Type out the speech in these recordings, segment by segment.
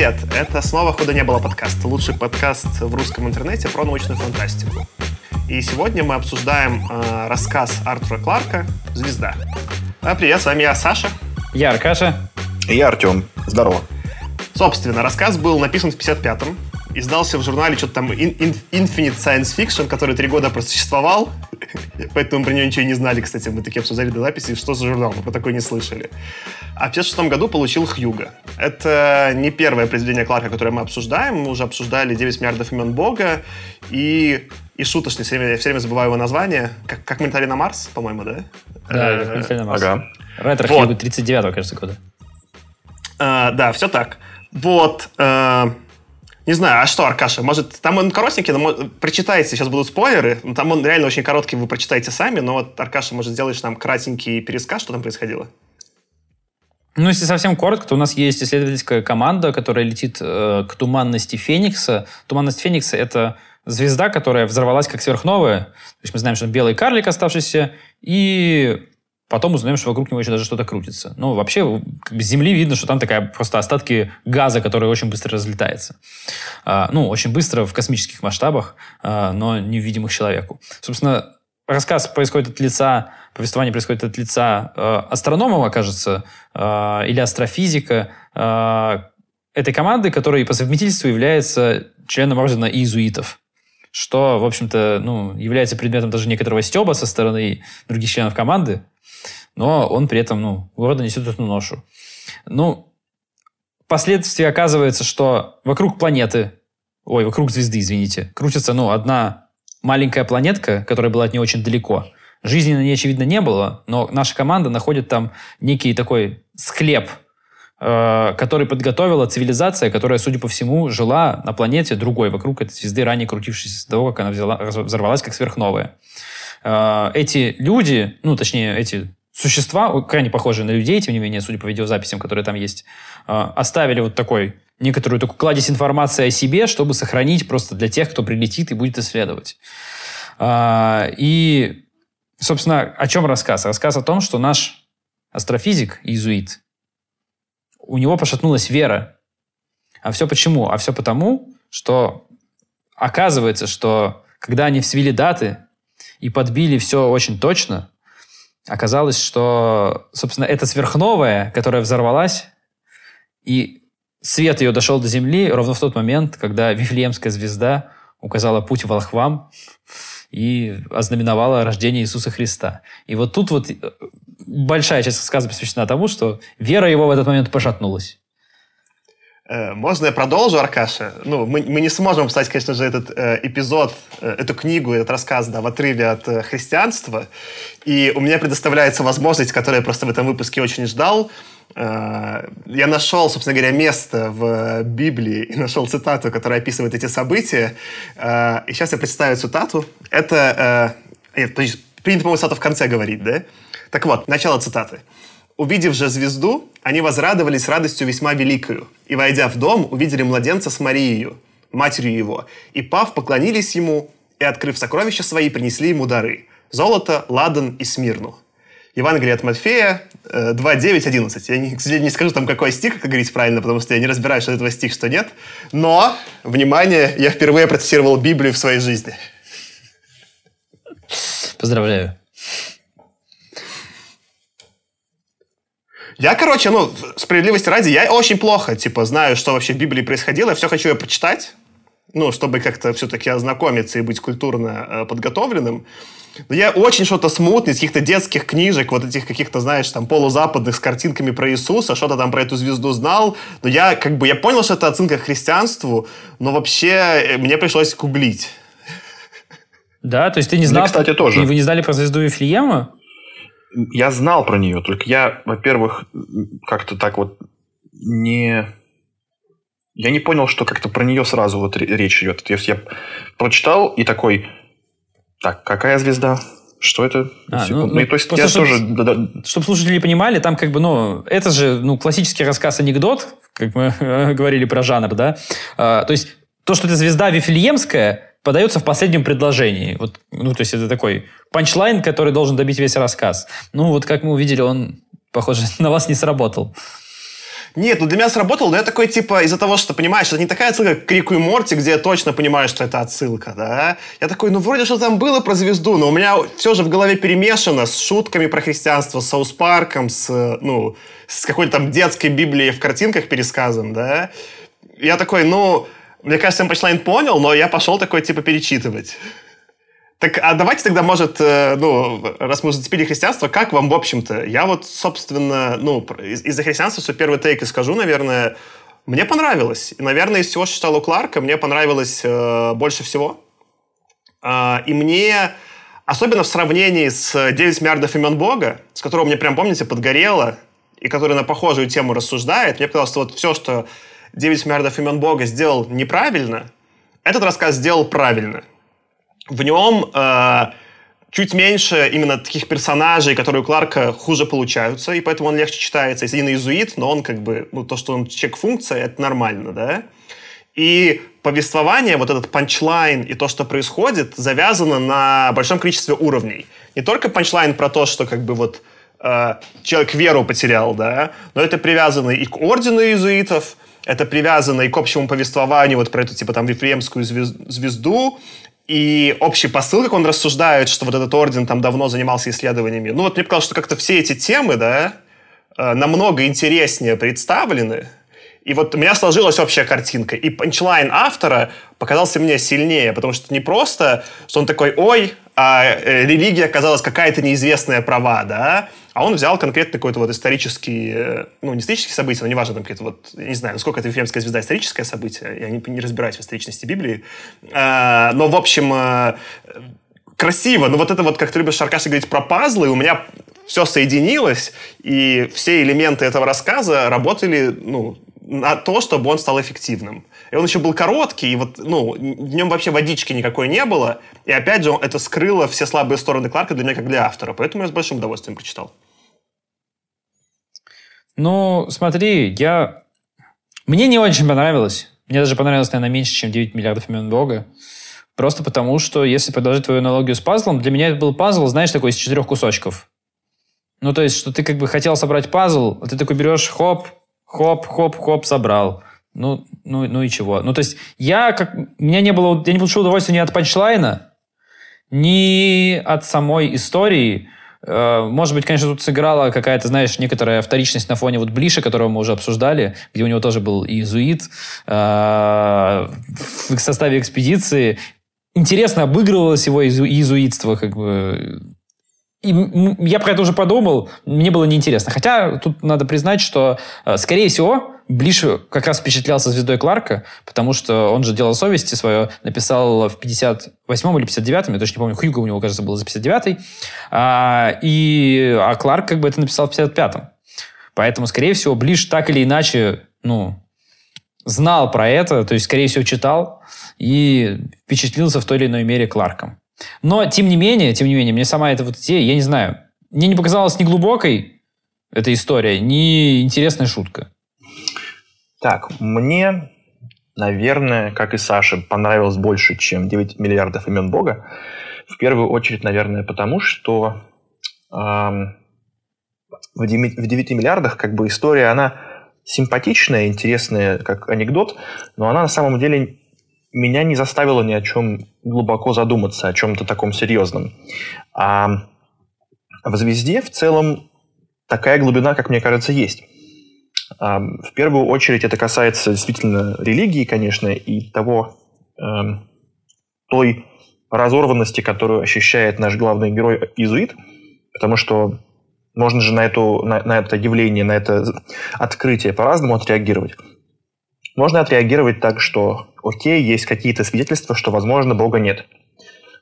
Привет! Это снова «Худо не было» подкаст. Лучший подкаст в русском интернете про научную фантастику. И сегодня мы обсуждаем э, рассказ Артура Кларка «Звезда». А, привет, с вами я, Саша. Я Аркаша. И я Артем. Здорово. Собственно, рассказ был написан в 55-м, издался в журнале что-то там Infinite Science Fiction, который три года просуществовал, поэтому про него ничего не знали, кстати, мы такие обсуждали до записи, что за журнал, мы про такой не слышали. А в 56 году получил Хьюга. Это не первое произведение Кларка, которое мы обсуждаем, мы уже обсуждали «9 миллиардов имен Бога» и и шуточный, все время, все время забываю его название. Как, как «Ментали на Марс», по-моему, да? Да, э, «Ментали на Марс». Ага. Ретро вот. 39-го, кажется, года. А, да, все так. Вот. А, не знаю, а что, Аркаша, может, там он коротенький, но прочитайте, сейчас будут спойлеры, там он реально очень короткий, вы прочитаете сами, но вот, Аркаша, может, сделаешь нам кратенький пересказ, что там происходило? Ну, если совсем коротко, то у нас есть исследовательская команда, которая летит э, к туманности Феникса. Туманность Феникса — это звезда, которая взорвалась как сверхновая. То есть мы знаем, что белый карлик оставшийся, и Потом узнаем, что вокруг него еще даже что-то крутится. Ну, вообще, как бы с Земли видно, что там такая просто остатки газа, который очень быстро разлетается. А, ну, очень быстро в космических масштабах, а, но невидимых человеку. Собственно, рассказ происходит от лица, повествование происходит от лица э, астронома, кажется, э, или астрофизика э, этой команды, который по совместительству является членом ордена иезуитов что, в общем-то, ну, является предметом даже некоторого стеба со стороны других членов команды, но он при этом, ну, города несет эту ношу. Ну, впоследствии оказывается, что вокруг планеты, ой, вокруг звезды, извините, крутится, ну, одна маленькая планетка, которая была от нее очень далеко. Жизни на ней, очевидно, не было, но наша команда находит там некий такой склеп, э, который подготовила цивилизация, которая, судя по всему, жила на планете другой, вокруг этой звезды, ранее крутившейся до того, как она взяла, взорвалась как сверхновая. Э, эти люди, ну, точнее, эти существа, крайне похожие на людей, тем не менее, судя по видеозаписям, которые там есть, э, оставили вот такой некоторую такую кладезь информации о себе, чтобы сохранить просто для тех, кто прилетит и будет исследовать. Э, и, собственно, о чем рассказ? Рассказ о том, что наш астрофизик, иезуит, у него пошатнулась вера. А все почему? А все потому, что оказывается, что когда они свели даты и подбили все очень точно, Оказалось, что, собственно, это сверхновая, которая взорвалась, и свет ее дошел до Земли ровно в тот момент, когда Вифлеемская звезда указала путь волхвам и ознаменовала рождение Иисуса Христа. И вот тут вот э, большая часть рассказа посвящена тому, что вера его в этот момент пошатнулась. Э, можно я продолжу, Аркаша? Ну, мы, мы не сможем писать, конечно же, этот э, эпизод, э, эту книгу, этот рассказ, да, в отрыве от э, христианства. И у меня предоставляется возможность, которую я просто в этом выпуске очень ждал. Э, я нашел, собственно говоря, место в Библии и нашел цитату, которая описывает эти события. Э, и сейчас я представлю цитату. Это... Э, нет, принято, по-моему, цитату в конце говорить, да? Так вот, начало цитаты. Увидев же звезду, они возрадовались радостью весьма великою, и, войдя в дом, увидели младенца с Марией, матерью его, и, пав, поклонились ему, и, открыв сокровища свои, принесли ему дары – золото, ладан и смирну. Евангелие от Матфея 2, 9, 11. Я, не, к сожалению, не скажу там, какой стих, как говорить правильно, потому что я не разбираюсь, что этого стих, что нет. Но, внимание, я впервые процитировал Библию в своей жизни. Поздравляю. Я, короче, ну, справедливости ради, я очень плохо, типа, знаю, что вообще в Библии происходило, я все хочу ее прочитать, ну, чтобы как-то все-таки ознакомиться и быть культурно э, подготовленным. Но я очень что-то смутный из каких-то детских книжек, вот этих каких-то, знаешь, там, полузападных с картинками про Иисуса, что-то там про эту звезду знал. Но я, как бы, я понял, что это отсылка к христианству, но вообще э, мне пришлось гуглить. Да, то есть ты не знал... Мне, кстати, тоже. Вы не знали про звезду Вифлеема? я знал про нее, только я, во-первых, как-то так вот не... Я не понял, что как-то про нее сразу вот речь идет. То есть я прочитал и такой, так, какая звезда? Что это? А, ну, ну, то есть я чтобы, тоже... Чтобы слушатели понимали, там как бы, ну, это же, ну, классический рассказ-анекдот, как мы говорили про жанр, да? А, то есть то, что это звезда Вифлеемская, подается в последнем предложении. Вот, ну, то есть это такой punchline, который должен добить весь рассказ. Ну, вот как мы увидели, он, похоже, на вас не сработал. Нет, ну для меня сработало, но я такой, типа, из-за того, что, понимаешь, это не такая отсылка к Рику и Морти, где я точно понимаю, что это отсылка, да? Я такой, ну вроде что там было про звезду, но у меня все же в голове перемешано с шутками про христианство, с Саус Парком, с, ну, с какой-то там детской Библией в картинках пересказан, да? Я такой, ну, мне кажется, я понял, но я пошел такой, типа, перечитывать. Так, а давайте тогда, может, э, ну, раз мы зацепили христианство, как вам, в общем-то? Я вот, собственно, ну, из- из-за христианства свой первый тейк и скажу, наверное, мне понравилось. И, наверное, из всего, что читал у Кларка, мне понравилось э, больше всего. А, и мне, особенно в сравнении с 9 миллиардов имен Бога, с которого мне прям, помните, подгорело, и который на похожую тему рассуждает, мне показалось, что вот все, что 9 миллиардов имен Бога сделал неправильно, этот рассказ сделал правильно. В нем э, чуть меньше именно таких персонажей, которые у Кларка хуже получаются, и поэтому он легче читается. Если не иезуит, но он как бы, ну, то, что он чек-функция, это нормально, да? И повествование, вот этот панчлайн и то, что происходит, завязано на большом количестве уровней. Не только панчлайн про то, что как бы вот э, человек веру потерял, да, но это привязано и к ордену иезуитов, это привязано и к общему повествованию, вот про эту, типа, там, Вифлеемскую звезду, и общий посыл, как он рассуждает, что вот этот орден там давно занимался исследованиями. Ну вот мне показалось, что как-то все эти темы, да, э, намного интереснее представлены. И вот у меня сложилась общая картинка. И панчлайн автора показался мне сильнее, потому что не просто, что он такой, ой, а э, религия оказалась какая-то неизвестная права, да, а он взял конкретно какой-то вот исторический, э, ну, не исторический событие, но неважно, там какие-то вот, не знаю, насколько это Вифлеемская звезда историческое событие, я не, не разбираюсь в историчности Библии, а, но, в общем, а, красиво, но вот это вот, как ты любишь, Аркаша, говорить про пазлы, у меня все соединилось, и все элементы этого рассказа работали, ну, на то, чтобы он стал эффективным. И он еще был короткий, и вот, ну, в нем вообще водички никакой не было. И опять же, это скрыло все слабые стороны Кларка для меня, как для автора. Поэтому я с большим удовольствием прочитал. Ну, смотри, я... Мне не очень понравилось. Мне даже понравилось, наверное, меньше, чем 9 миллиардов имен Бога. Просто потому, что, если продолжить твою аналогию с пазлом, для меня это был пазл, знаешь, такой из четырех кусочков. Ну, то есть, что ты как бы хотел собрать пазл, а ты такой берешь, хоп, хоп, хоп, хоп, собрал. Ну, ну, ну и чего? Ну, то есть, я как... Меня не было... Я не получил удовольствия ни от панчлайна, ни от самой истории. Э, может быть, конечно, тут сыграла какая-то, знаешь, некоторая вторичность на фоне вот Блиша, которого мы уже обсуждали, где у него тоже был иезуит э, в составе экспедиции. Интересно обыгрывалось его иезуитство, как бы и я про это уже подумал, мне было неинтересно. Хотя тут надо признать, что, э, скорее всего, Блиш как раз впечатлялся звездой Кларка, потому что он же «Дело совести» свое написал в 58-м или 59-м, я точно не помню, Хьюго у него, кажется, был за 59-й, а, и, а Кларк как бы это написал в 55-м. Поэтому, скорее всего, Блиш так или иначе, ну, знал про это, то есть, скорее всего, читал и впечатлился в той или иной мере Кларком. Но, тем не менее, тем не менее, мне сама эта вот идея, я не знаю, мне не показалась ни глубокой эта история, ни интересная шутка. Так, мне, наверное, как и Саше, понравилось больше, чем 9 миллиардов имен Бога. В первую очередь, наверное, потому что эм, в, 9, в 9 миллиардах как бы история, она симпатичная, интересная, как анекдот, но она на самом деле меня не заставило ни о чем глубоко задуматься, о чем-то таком серьезном. А в «Звезде» в целом такая глубина, как мне кажется, есть. А в первую очередь это касается действительно религии, конечно, и того, э, той разорванности, которую ощущает наш главный герой Изуит, потому что можно же на, эту, на, на это явление, на это открытие по-разному отреагировать. Можно отреагировать так, что окей, есть какие-то свидетельства, что, возможно, Бога нет.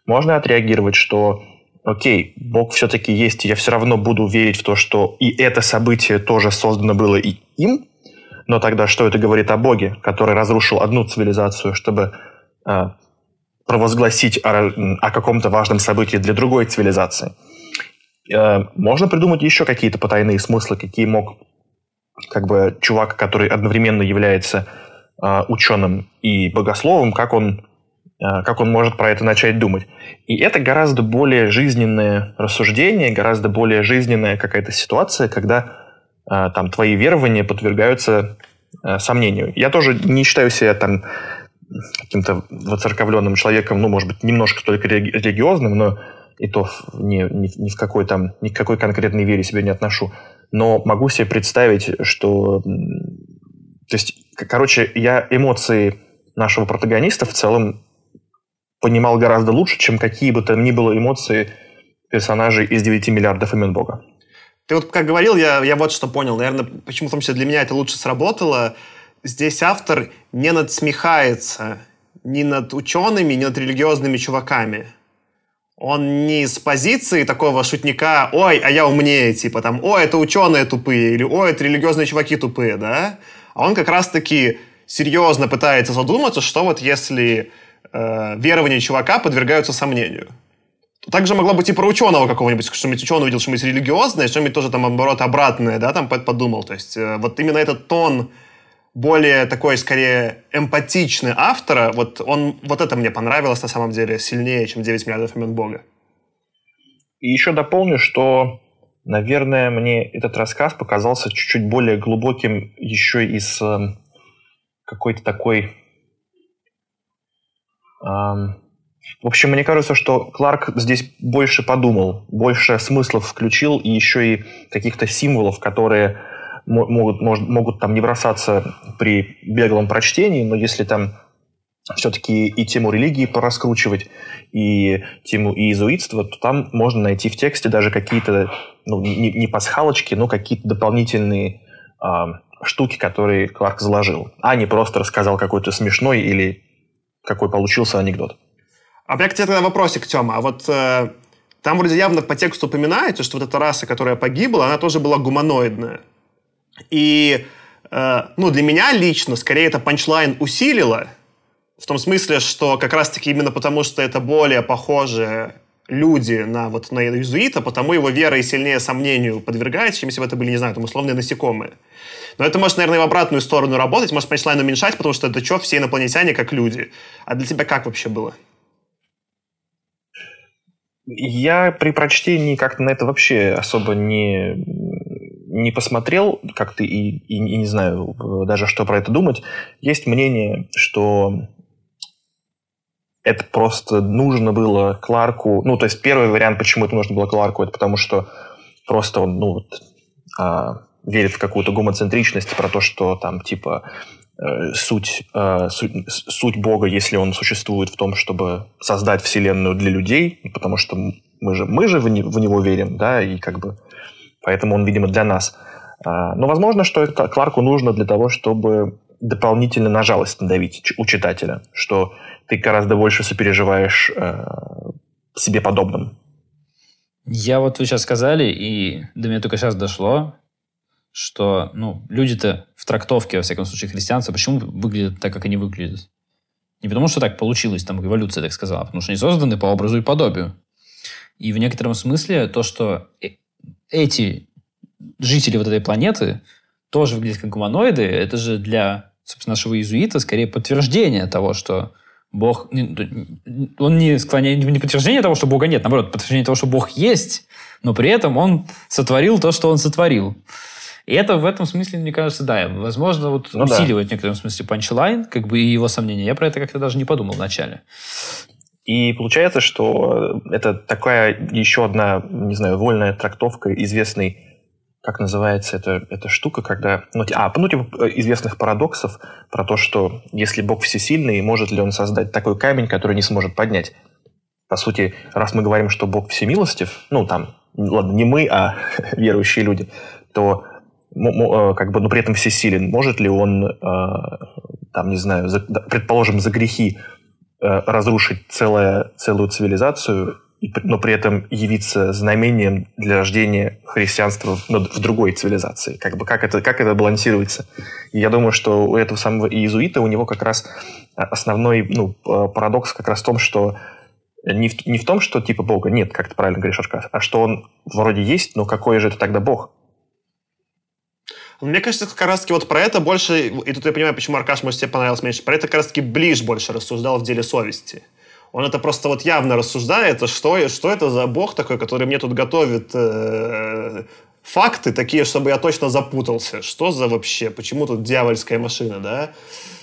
Можно отреагировать, что окей, Бог все-таки есть, и я все равно буду верить в то, что и это событие тоже создано было и им, но тогда что это говорит о Боге, который разрушил одну цивилизацию, чтобы э, провозгласить о, о каком-то важном событии для другой цивилизации? Э, можно придумать еще какие-то потайные смыслы, какие мог как бы чувак, который одновременно является ученым и богословом, как он, э, как он может про это начать думать. И это гораздо более жизненное рассуждение, гораздо более жизненная какая-то ситуация, когда э, там твои верования подвергаются сомнению. Я тоже не считаю себя там каким-то воцерковленным человеком, ну, может быть, немножко только религиозным, но и то ни, ни, ни в какой там, ни к какой конкретной вере себя не отношу. Но могу себе представить, что... То есть, короче, я эмоции нашего протагониста в целом понимал гораздо лучше, чем какие бы то ни было эмоции персонажей из 9 миллиардов имен Бога. Ты вот как говорил, я, я вот что понял. Наверное, почему в том числе для меня это лучше сработало. Здесь автор не надсмехается ни над учеными, ни над религиозными чуваками. Он не с позиции такого шутника «Ой, а я умнее», типа там «Ой, это ученые тупые» или «Ой, это религиозные чуваки тупые», да? А он как раз-таки серьезно пытается задуматься, что вот если э, верования чувака подвергаются сомнению. Также могло быть и про ученого какого-нибудь, что-нибудь ученый увидел что-нибудь религиозное, что-нибудь тоже там, наоборот, обратное, да, там подумал. То есть э, вот именно этот тон более такой, скорее, эмпатичный автора, вот, он, вот это мне понравилось на самом деле сильнее, чем 9 миллиардов имен Бога. И еще дополню, что, наверное, мне этот рассказ показался чуть-чуть более глубоким еще из э, какой-то такой... Э, в общем, мне кажется, что Кларк здесь больше подумал, больше смыслов включил и еще и каких-то символов, которые могут, может, могут там не бросаться при беглом прочтении, но если там все-таки и тему религии пораскручивать, и тему иезуитства, то там можно найти в тексте даже какие-то, ну, не, не пасхалочки, но какие-то дополнительные э, штуки, которые Кларк заложил, а не просто рассказал какой-то смешной или какой получился анекдот. А меня к тебе тогда вопросик, Тёма. А вот э, там вроде явно по тексту упоминается, что вот эта раса, которая погибла, она тоже была гуманоидная. И э, ну, для меня лично, скорее, это панчлайн усилило, в том смысле, что как раз-таки именно потому, что это более похожие люди на, вот, на иезуита, потому его вера и сильнее сомнению подвергается, чем если бы это были, не знаю, там, условные насекомые. Но это может, наверное, в обратную сторону работать, может панчлайн уменьшать, потому что это что, все инопланетяне как люди. А для тебя как вообще было? Я при прочтении как-то на это вообще особо не, не посмотрел, как ты и, и, и не знаю даже, что про это думать. Есть мнение, что это просто нужно было Кларку... Ну, то есть первый вариант, почему это нужно было Кларку, это потому что просто он, ну, вот, а, верит в какую-то гомоцентричность, про то, что там, типа, Э, суть, э, суть, суть Бога, если он существует в том, чтобы создать Вселенную для людей, потому что мы же, мы же в, не, в него верим, да, и как бы поэтому он, видимо, для нас. А, но возможно, что это Кларку нужно для того, чтобы дополнительно на жалость надавить у читателя, что ты гораздо больше сопереживаешь э, себе подобным. Я вот вы сейчас сказали, и до меня только сейчас дошло, что ну, люди-то в трактовке, во всяком случае, христианства, почему выглядят так, как они выглядят? Не потому, что так получилось, там эволюция так сказала, а потому что они созданы по образу и подобию. И в некотором смысле то, что э, эти жители вот этой планеты тоже выглядят как гуманоиды, это же для, собственно, нашего иезуита скорее подтверждение того, что Бог... Он не склоняет... Не подтверждение того, что Бога нет, наоборот, подтверждение того, что Бог есть, но при этом он сотворил то, что он сотворил. И это в этом смысле, мне кажется, да, возможно, вот ну, усиливает да. в некотором смысле панчлайн, как бы и его сомнения. Я про это как-то даже не подумал вначале. И получается, что это такая еще одна, не знаю, вольная трактовка известной как называется эта, эта штука, когда... Ну, а, ну, типа известных парадоксов про то, что если Бог всесильный, может ли он создать такой камень, который не сможет поднять? По сути, раз мы говорим, что Бог всемилостив, ну, там, ладно, не мы, а верующие люди, то Э, как бы, но при этом всесилен. Может ли он, э, там, не знаю, предположим, за грехи э, разрушить целое, целую цивилизацию, но при этом явиться знамением для рождения христианства в другой цивилизации. Как бы как это, как это балансируется? И я думаю, что у этого самого иезуита, у него как раз основной ну, парадокс как раз в том, что не в, не в том, что типа Бога нет, как ты правильно говоришь, Ашкас, а что он вроде есть, но какой же это тогда Бог? Мне кажется, как раз-таки вот про это больше, и тут я понимаю, почему Аркаш, может, тебе понравилось меньше, про это как раз-таки Ближ больше рассуждал в деле совести. Он это просто вот явно рассуждает, что, что это за бог такой, который мне тут готовит э, факты такие, чтобы я точно запутался. Что за вообще? Почему тут дьявольская машина, да?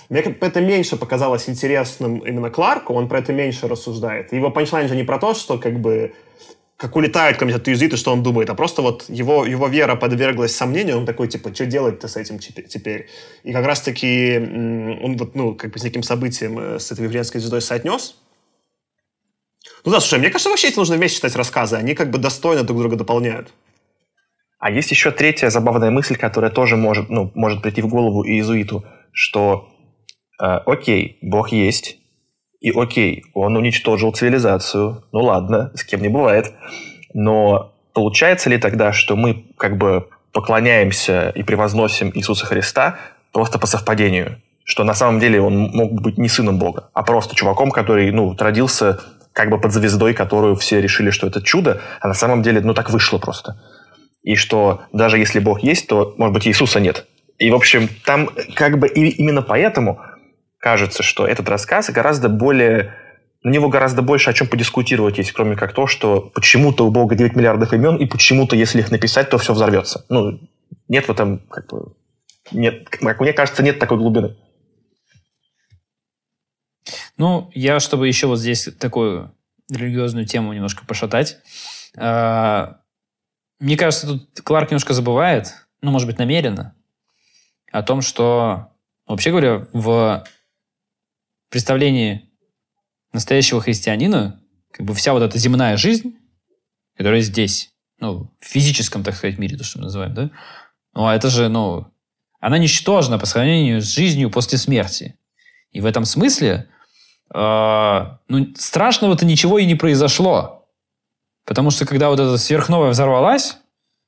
Мне это меньше показалось интересным именно Кларку, он про это меньше рассуждает. Его панчлайн же не про то, что как бы как улетают какие-то туизиты, что он думает, а просто вот его, его вера подверглась сомнению, он такой, типа, что делать-то с этим теперь? И как раз-таки он вот, ну, как бы с неким событием э, с этой вифлеемской звездой соотнес. Ну да, слушай, мне кажется, вообще эти нужно вместе читать рассказы, они как бы достойно друг друга дополняют. А есть еще третья забавная мысль, которая тоже может, ну, может прийти в голову иезуиту, что э, окей, Бог есть, и окей, он уничтожил цивилизацию, ну ладно, с кем не бывает, но получается ли тогда, что мы как бы поклоняемся и превозносим Иисуса Христа просто по совпадению? Что на самом деле он мог быть не сыном Бога, а просто чуваком, который, ну, родился как бы под звездой, которую все решили, что это чудо, а на самом деле, ну, так вышло просто. И что даже если Бог есть, то, может быть, Иисуса нет. И, в общем, там как бы и именно поэтому кажется, что этот рассказ гораздо более... На него гораздо больше о чем подискутировать есть, кроме как то, что почему-то у Бога 9 миллиардов имен, и почему-то, если их написать, то все взорвется. Ну, нет в этом, как бы, нет, как мне кажется, нет такой глубины. Ну, я, чтобы еще вот здесь такую религиозную тему немножко пошатать, а, мне кажется, тут Кларк немножко забывает, ну, может быть, намеренно, о том, что, вообще говоря, в представлении настоящего христианина, как бы вся вот эта земная жизнь, которая здесь, ну, в физическом, так сказать, мире, то, что мы называем, да, ну, а это же, ну, она ничтожна по сравнению с жизнью после смерти. И в этом смысле, ну, страшного-то ничего и не произошло. Потому что когда вот эта сверхновая взорвалась,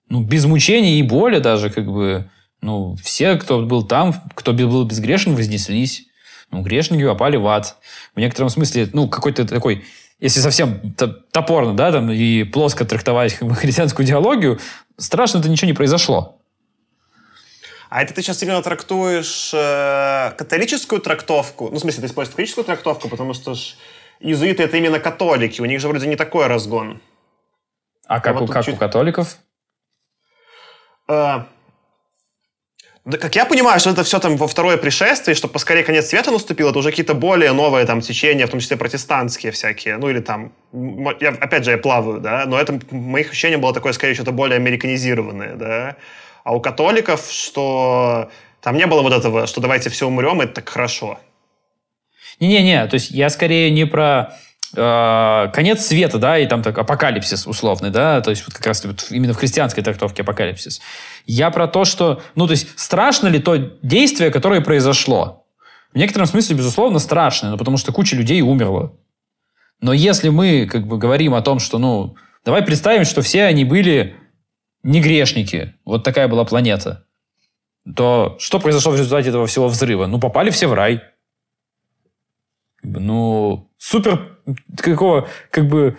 ну, без мучений и боли даже, как бы, ну, все, кто был там, кто был безгрешен, вознеслись ну, грешники попали в ад. В некотором смысле, ну, какой-то такой, если совсем топорно, да, там, и плоско трактовать христианскую идеологию, страшно-то ничего не произошло. А это ты сейчас именно трактуешь э, католическую трактовку? Ну, в смысле, ты используешь католическую трактовку, потому что ж иезуиты это именно католики, у них же вроде не такой разгон. А как, а вот у, как чуть... у католиков? Э, да, как я понимаю, что это все там во второе пришествие, чтобы поскорее конец света наступил, это уже какие-то более новые там течения, в том числе протестантские всякие, ну или там, я, опять же, я плаваю, да, но это, моих ощущений было такое, скорее, что-то более американизированное, да, а у католиков, что там не было вот этого, что давайте все умрем, это так хорошо. Не-не-не, то есть я скорее не про э, конец света, да, и там так апокалипсис условный, да, то есть вот как раз вот именно в христианской трактовке апокалипсис. Я про то, что, ну, то есть страшно ли то действие, которое произошло? В некотором смысле, безусловно, страшно, но потому что куча людей умерла. Но если мы как бы говорим о том, что, ну, давай представим, что все они были не грешники, вот такая была планета, то что произошло в результате этого всего взрыва? Ну, попали все в рай. Ну, супер какого, как бы,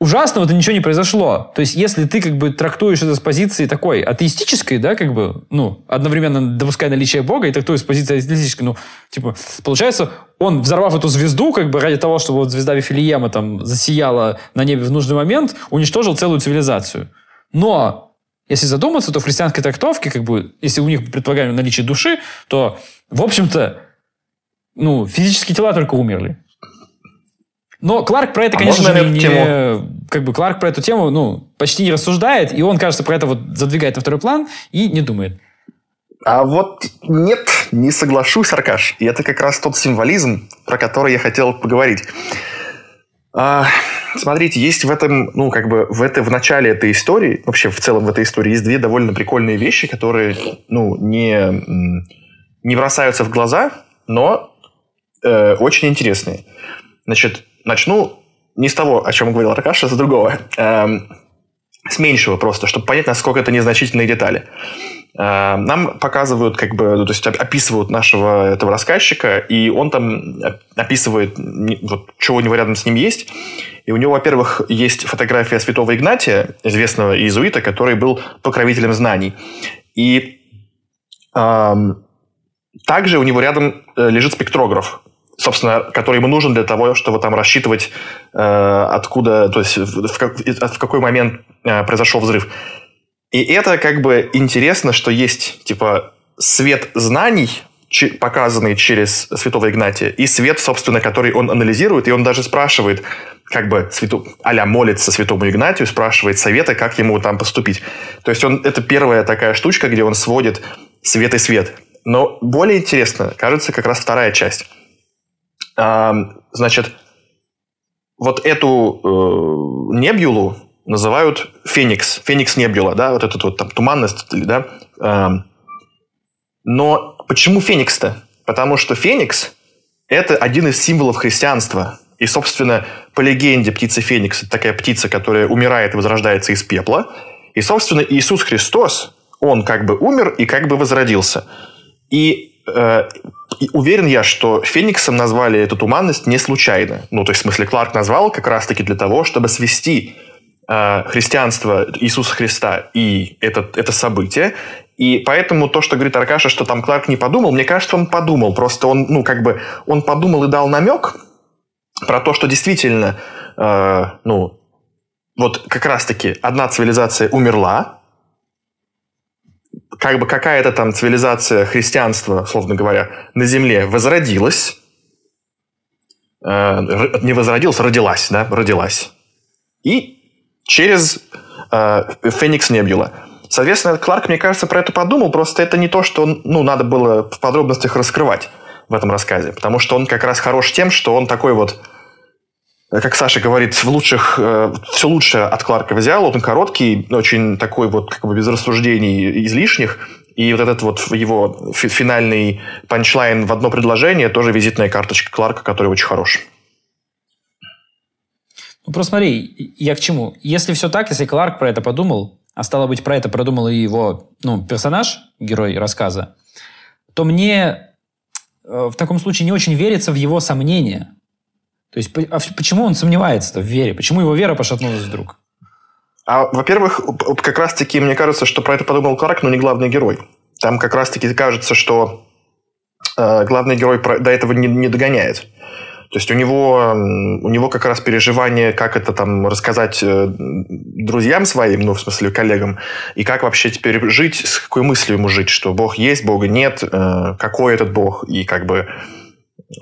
ужасного-то ничего не произошло. То есть, если ты как бы трактуешь это с позиции такой атеистической, да, как бы, ну, одновременно допуская наличие Бога и трактуешь с позиции атеистической, ну, типа, получается, он, взорвав эту звезду, как бы ради того, чтобы вот звезда Вифилиема там засияла на небе в нужный момент, уничтожил целую цивилизацию. Но если задуматься, то в христианской трактовке, как бы, если у них предполагаем наличие души, то, в общем-то, ну, физические тела только умерли. Но Кларк про это, а конечно же, не, тему? как бы Кларк про эту тему, ну, почти не рассуждает, и он, кажется, про это вот задвигает на второй план и не думает. А вот нет, не соглашусь, Аркаш. И это как раз тот символизм, про который я хотел поговорить. А, смотрите, есть в этом, ну, как бы в, это, в начале этой истории, вообще в целом в этой истории, есть две довольно прикольные вещи, которые, ну, не, не бросаются в глаза, но э, очень интересные. Значит, начну не с того, о чем говорил Аркаша, а с другого. Эм, с меньшего просто, чтобы понять, насколько это незначительные детали. Эм, нам показывают, как бы, ну, то есть описывают нашего этого рассказчика, и он там описывает, вот, что у него рядом с ним есть. И у него, во-первых, есть фотография святого Игнатия, известного иезуита, который был покровителем знаний. И эм, также у него рядом э, лежит спектрограф, собственно, который ему нужен для того, чтобы там рассчитывать, э, откуда, то есть в, в, в какой момент э, произошел взрыв. И это как бы интересно, что есть, типа, свет знаний, показанный через святого Игнатия, и свет, собственно, который он анализирует, и он даже спрашивает, как бы, святу, а молится святому Игнатию, спрашивает совета, как ему там поступить. То есть он, это первая такая штучка, где он сводит свет и свет. Но более интересно, кажется, как раз вторая часть. Значит, вот эту э, небюлу называют Феникс, Феникс Небюла, да, вот этот вот там туманность, да. Э, но почему Феникс-то? Потому что Феникс – это один из символов христианства. И, собственно, по легенде птица Феникс – это такая птица, которая умирает и возрождается из пепла. И, собственно, Иисус Христос, он как бы умер и как бы возродился. И, э, уверен я, что Фениксом назвали эту туманность не случайно. Ну, то есть, в смысле, Кларк назвал как раз-таки для того, чтобы свести христианство Иисуса Христа и это, это событие. И поэтому то, что говорит Аркаша, что там Кларк не подумал, мне кажется, он подумал. Просто он, ну, как бы, он подумал и дал намек, про то, что действительно, э, ну, вот как раз-таки одна цивилизация умерла, как бы какая-то там цивилизация христианства, словно говоря, на земле возродилась, э, не возродилась, родилась, да, родилась. И через э, Феникс Небюла. Соответственно, Кларк, мне кажется, про это подумал, просто это не то, что ну, надо было в подробностях раскрывать в этом рассказе, потому что он как раз хорош тем, что он такой вот как Саша говорит, в лучших, э, все лучшее от Кларка взял. Он короткий, очень такой вот как бы без рассуждений излишних. И вот этот вот его финальный панчлайн в одно предложение тоже визитная карточка Кларка, который очень хорош. Ну, просто смотри, я к чему? Если все так, если Кларк про это подумал, а стало быть, про это продумал и его ну, персонаж, герой рассказа, то мне э, в таком случае не очень верится в его сомнения. То есть, а почему он сомневается в вере? Почему его вера пошатнулась вдруг? А, во-первых, как раз-таки мне кажется, что про это подумал Кларк, но не главный герой. Там как раз-таки кажется, что э, главный герой про, до этого не, не догоняет. То есть у него, у него как раз переживание, как это там рассказать э, друзьям своим, ну, в смысле, коллегам, и как вообще теперь жить, с какой мыслью ему жить, что Бог есть, Бога нет, э, какой этот Бог, и как бы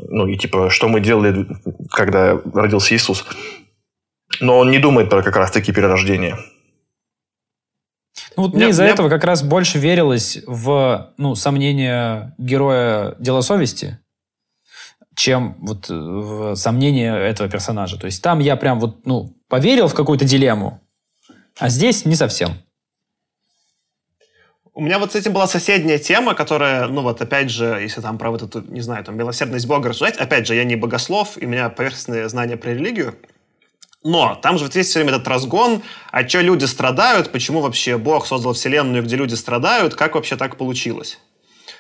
ну, и типа, что мы делали, когда родился Иисус. Но он не думает про как раз-таки перерождение. Ну, вот мне из-за этого как раз больше верилось в ну, сомнения героя дела совести, чем вот в сомнения этого персонажа. То есть там я прям вот, ну, поверил в какую-то дилемму, а здесь не совсем. У меня вот с этим была соседняя тема, которая, ну вот опять же, если там про вот эту, не знаю, там, милосердность Бога рассуждать, опять же, я не богослов, и у меня поверхностные знания про религию, но там же вот есть все время этот разгон, а что люди страдают, почему вообще Бог создал вселенную, где люди страдают, как вообще так получилось?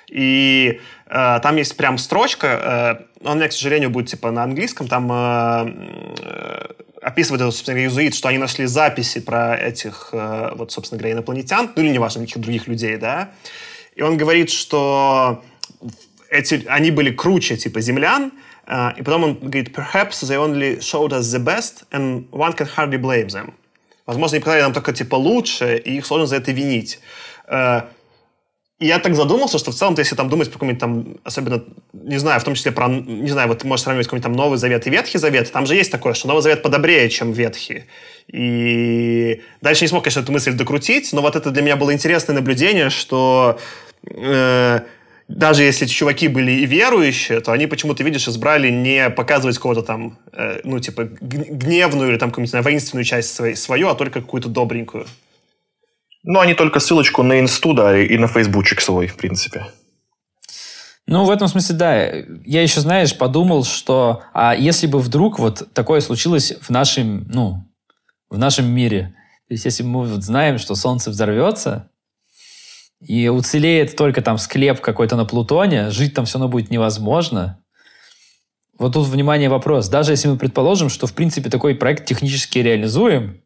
И э, там есть прям строчка, э, он к сожалению, будет типа на английском, там э, э, описывает это, собственно, иезуит, что они нашли записи про этих, э, вот, собственно говоря, инопланетян, ну или неважно, каких других людей, да, и он говорит, что эти, они были круче, типа, землян, э, и потом он говорит, perhaps they only showed us the best, and one can hardly blame them. Возможно, они показали нам только, типа, лучше, и их сложно за это винить. Э, и я так задумался, что в целом, если там думать про какой-нибудь там, особенно, не знаю, в том числе про, не знаю, вот можешь сравнивать какой-нибудь там Новый Завет и Ветхий Завет, там же есть такое, что Новый Завет подобрее, чем Ветхий. И дальше не смог, конечно, эту мысль докрутить, но вот это для меня было интересное наблюдение, что э, даже если эти чуваки были и верующие, то они почему-то, видишь, избрали не показывать какого-то там, э, ну, типа, гневную или там какую-нибудь, воинственную часть своей, свою, а только какую-то добренькую. Ну, они только ссылочку на инсту дали и на фейсбучик свой, в принципе. Ну, в этом смысле, да. Я еще, знаешь, подумал, что а если бы вдруг вот такое случилось в нашем, ну, в нашем мире, то есть если мы вот знаем, что Солнце взорвется, и уцелеет только там склеп какой-то на Плутоне, жить там все равно будет невозможно. Вот тут, внимание, вопрос. Даже если мы предположим, что, в принципе, такой проект технически реализуем,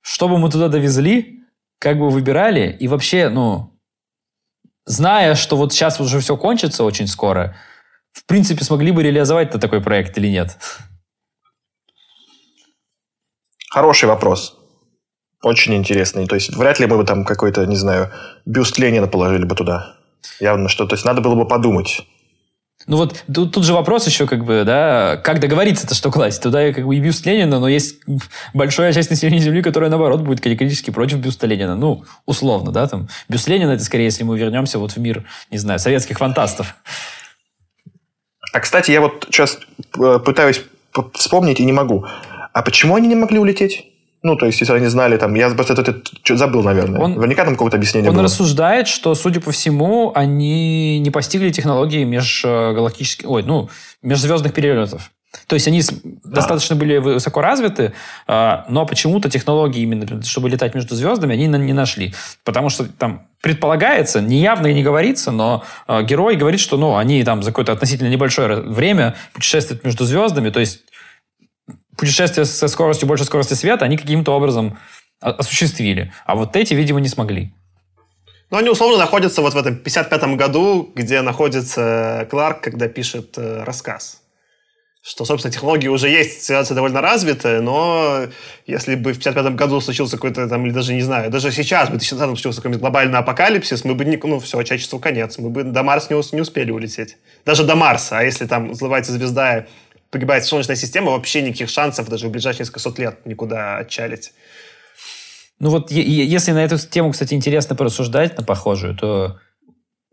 что бы мы туда довезли, как бы выбирали, и вообще, ну, зная, что вот сейчас уже все кончится очень скоро, в принципе, смогли бы реализовать-то такой проект или нет? Хороший вопрос. очень интересный. То есть вряд ли мы бы там какой-то, не знаю, бюст Ленина положили бы туда. Явно что, то есть надо было бы подумать. Ну вот тут, тут же вопрос еще, как бы, да, как договориться-то, что класть? Туда как бы и бюст Ленина, но есть большая часть населения Земли, которая, наоборот, будет категорически против бюста Ленина. Ну, условно, да, там. Бюст Ленина, это скорее, если мы вернемся вот в мир, не знаю, советских фантастов. А, кстати, я вот сейчас э, пытаюсь вспомнить и не могу. А почему они не могли улететь? Ну, то есть, если они знали, там, я просто это, это забыл, наверное. Он, Наверняка там какое-то объяснение Он было. рассуждает, что, судя по всему, они не постигли технологии межгалактических, ой, ну, межзвездных перелетов. То есть они да. достаточно были высоко развиты, а, но почему-то технологии именно, чтобы летать между звездами, они не нашли. Потому что там предполагается, неявно и не говорится, но а, герой говорит, что ну, они там за какое-то относительно небольшое время путешествуют между звездами, то есть путешествия со скоростью больше скорости света они каким-то образом осуществили. А вот эти, видимо, не смогли. Ну, они условно находятся вот в этом 55-м году, где находится Кларк, когда пишет э, рассказ. Что, собственно, технологии уже есть, ситуация довольно развитая, но если бы в 55-м году случился какой-то там, или даже не знаю, даже сейчас бы в 2020 случился какой-нибудь глобальный апокалипсис, мы бы, не, ну, все, человечеству конец, мы бы до Марса не, не успели улететь. Даже до Марса, а если там взрывается звезда погибает Солнечная система, вообще никаких шансов даже в ближайшие несколько сот лет никуда отчалить. Ну вот, если на эту тему, кстати, интересно порассуждать, на похожую, то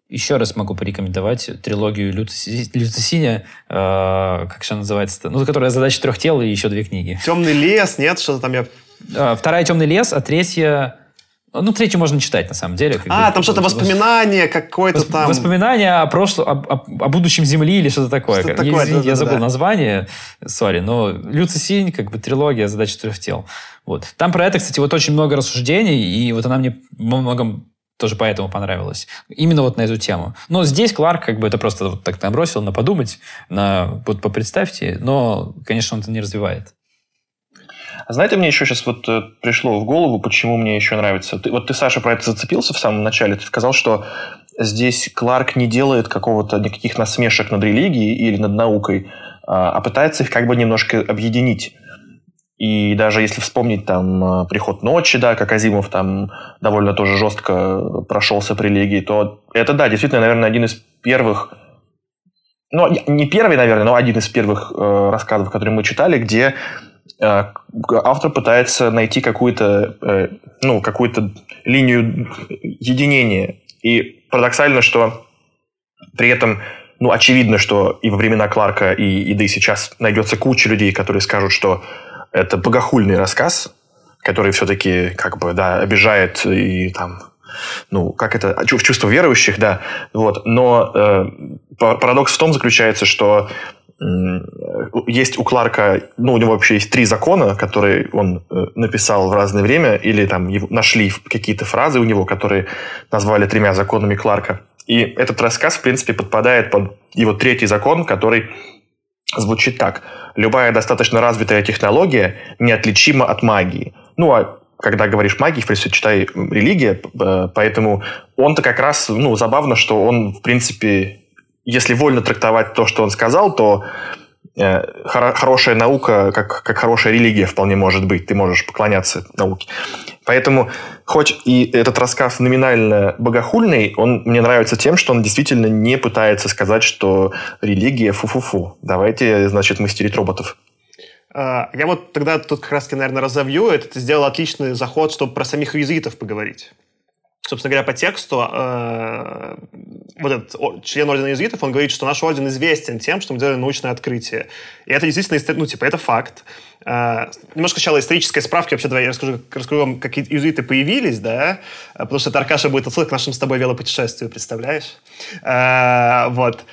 еще раз могу порекомендовать трилогию Люцисиня, э, как же называется-то, ну, которая задача трех тел и еще две книги. «Темный лес», нет? Что-то там я... Э, вторая «Темный лес», а третья ну, третью можно читать, на самом деле. А, там что-то воспоминание какое-то Восп... там. Воспоминание о прошлом, о, о, о будущем Земли или что-то такое. Что такое Извините, да, я забыл да. название, сори, но Люци Синь, как бы трилогия «Задача трех тел». Вот. Там про это, кстати, вот очень много рассуждений, и вот она мне во многом тоже поэтому понравилась. Именно вот на эту тему. Но здесь Кларк как бы это просто вот так набросил на подумать, на вот попредставьте, но, конечно, он это не развивает. А знаете, мне еще сейчас вот э, пришло в голову, почему мне еще нравится. Ты, вот ты, Саша, про это зацепился в самом начале. Ты сказал, что здесь Кларк не делает какого-то никаких насмешек над религией или над наукой, а, а пытается их как бы немножко объединить. И даже если вспомнить там э, «Приход ночи», да, как Азимов там довольно тоже жестко прошелся по религии, то это, да, действительно, наверное, один из первых ну, не первый, наверное, но один из первых э, рассказов, которые мы читали, где автор пытается найти какую-то э, ну, какую-то линию единения. И парадоксально, что при этом ну, очевидно, что и во времена Кларка, и, и да и сейчас найдется куча людей, которые скажут, что это богохульный рассказ, который все-таки как бы, да, обижает и там ну, как это, в чувство верующих, да, вот, но э, парадокс в том заключается, что есть у Кларка, ну, у него вообще есть три закона, которые он э, написал в разное время, или там нашли какие-то фразы у него, которые назвали тремя законами Кларка. И этот рассказ, в принципе, подпадает под его третий закон, который звучит так. Любая достаточно развитая технология неотличима от магии. Ну, а когда говоришь магия, в принципе, читай религия, поэтому он-то как раз, ну, забавно, что он, в принципе, если вольно трактовать то, что он сказал, то э, хоро- хорошая наука, как, как хорошая религия вполне может быть. Ты можешь поклоняться науке. Поэтому, хоть и этот рассказ номинально богохульный, он мне нравится тем, что он действительно не пытается сказать, что религия фу-фу-фу. Давайте, значит, мастерить роботов. А, я вот тогда тут как раз, наверное, разовью. Это ты сделал отличный заход, чтобы про самих иезуитов поговорить собственно говоря, по тексту, э, вот этот член Ордена Иезуитов, он говорит, что наш Орден известен тем, что мы делали научное открытие. И это действительно, ну, типа, это факт. Э, немножко сначала исторической справки, вообще, давай я расскажу, расскажу вам, как иезуиты появились, да, потому что это Аркаша будет отсылка к нашему с тобой велопутешествию, представляешь? Э, вот.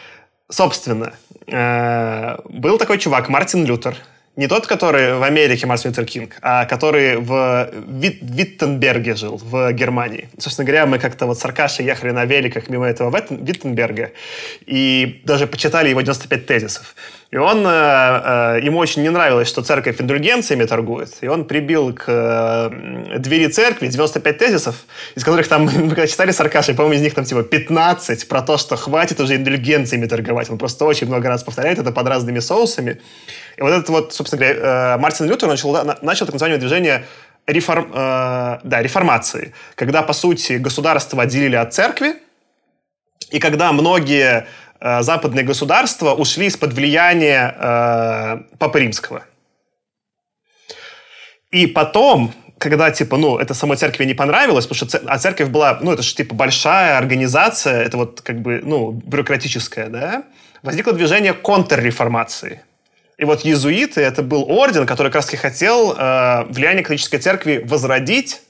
Собственно, э, был такой чувак, Мартин Лютер, не тот, который в Америке Мартин Лютер Кинг, а который в Вит Виттенберге жил, в Германии. Собственно говоря, мы как-то вот с Аркашей ехали на великах мимо этого Виттенберга и даже почитали его 95 тезисов. И он, э, э, ему очень не нравилось, что церковь индульгенциями торгует. И он прибил к э, двери церкви 95 тезисов, из которых там, мы когда читали с Аркашей, по-моему, из них там типа 15 про то, что хватит уже индульгенциями торговать. Он просто очень много раз повторяет это под разными соусами. И вот этот вот, собственно говоря, Мартин Лютер начал, начал так называемое движение реформ, э, да, реформации, когда, по сути, государство отделили от церкви, и когда многие э, западные государства ушли из-под влияния э, Папы Римского. И потом, когда, типа, ну, это самой церкви не понравилось, потому что а церковь была, ну, это же, типа, большая организация, это вот, как бы, ну, бюрократическая, да, возникло движение контрреформации. И вот иезуиты, это был орден, который как раз хотел э, влияние католической церкви возродить,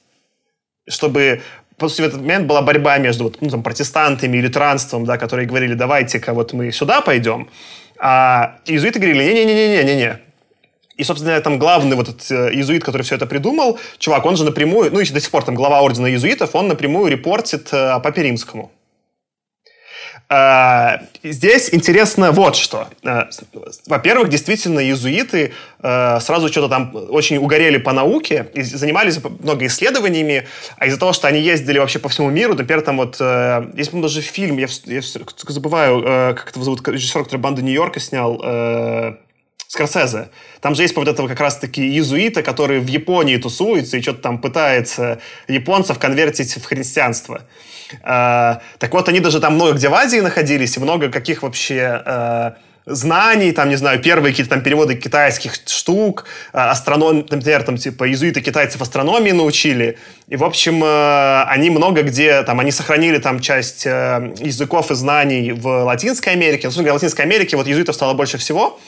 чтобы по сути, в этот момент была борьба между вот, ну, там, протестантами и лютеранством, да, которые говорили, давайте-ка вот мы сюда пойдем. А иезуиты говорили, не-не-не-не-не-не, и, собственно, там главный вот этот э, иезуит, который все это придумал, чувак, он же напрямую, ну, еще до сих пор там глава ордена иезуитов, он напрямую репортит э, Папе Римскому. А, здесь интересно вот что. Э, во-первых, действительно, иезуиты сразу что-то там очень угорели по науке и занимались много исследованиями, а из-за того, что они ездили вообще по всему миру, например, там вот, есть, даже фильм, я, я забываю, как это зовут, режиссер, который «Банду Нью-Йорка» снял, Скорсезе. Там же есть вот этого как раз-таки иезуита, который в Японии тусуется и что-то там пытается японцев конвертить в христианство. А, так вот, они даже там много где в Азии находились, и много каких вообще а, знаний, там, не знаю, первые какие-то там переводы китайских штук, а, астроном, например, там, типа, иезуиты китайцев астрономии научили. И, в общем, они много где, там, они сохранили там часть языков и знаний в Латинской Америке. Ну, в Латинской Америке вот иезуитов стало больше всего.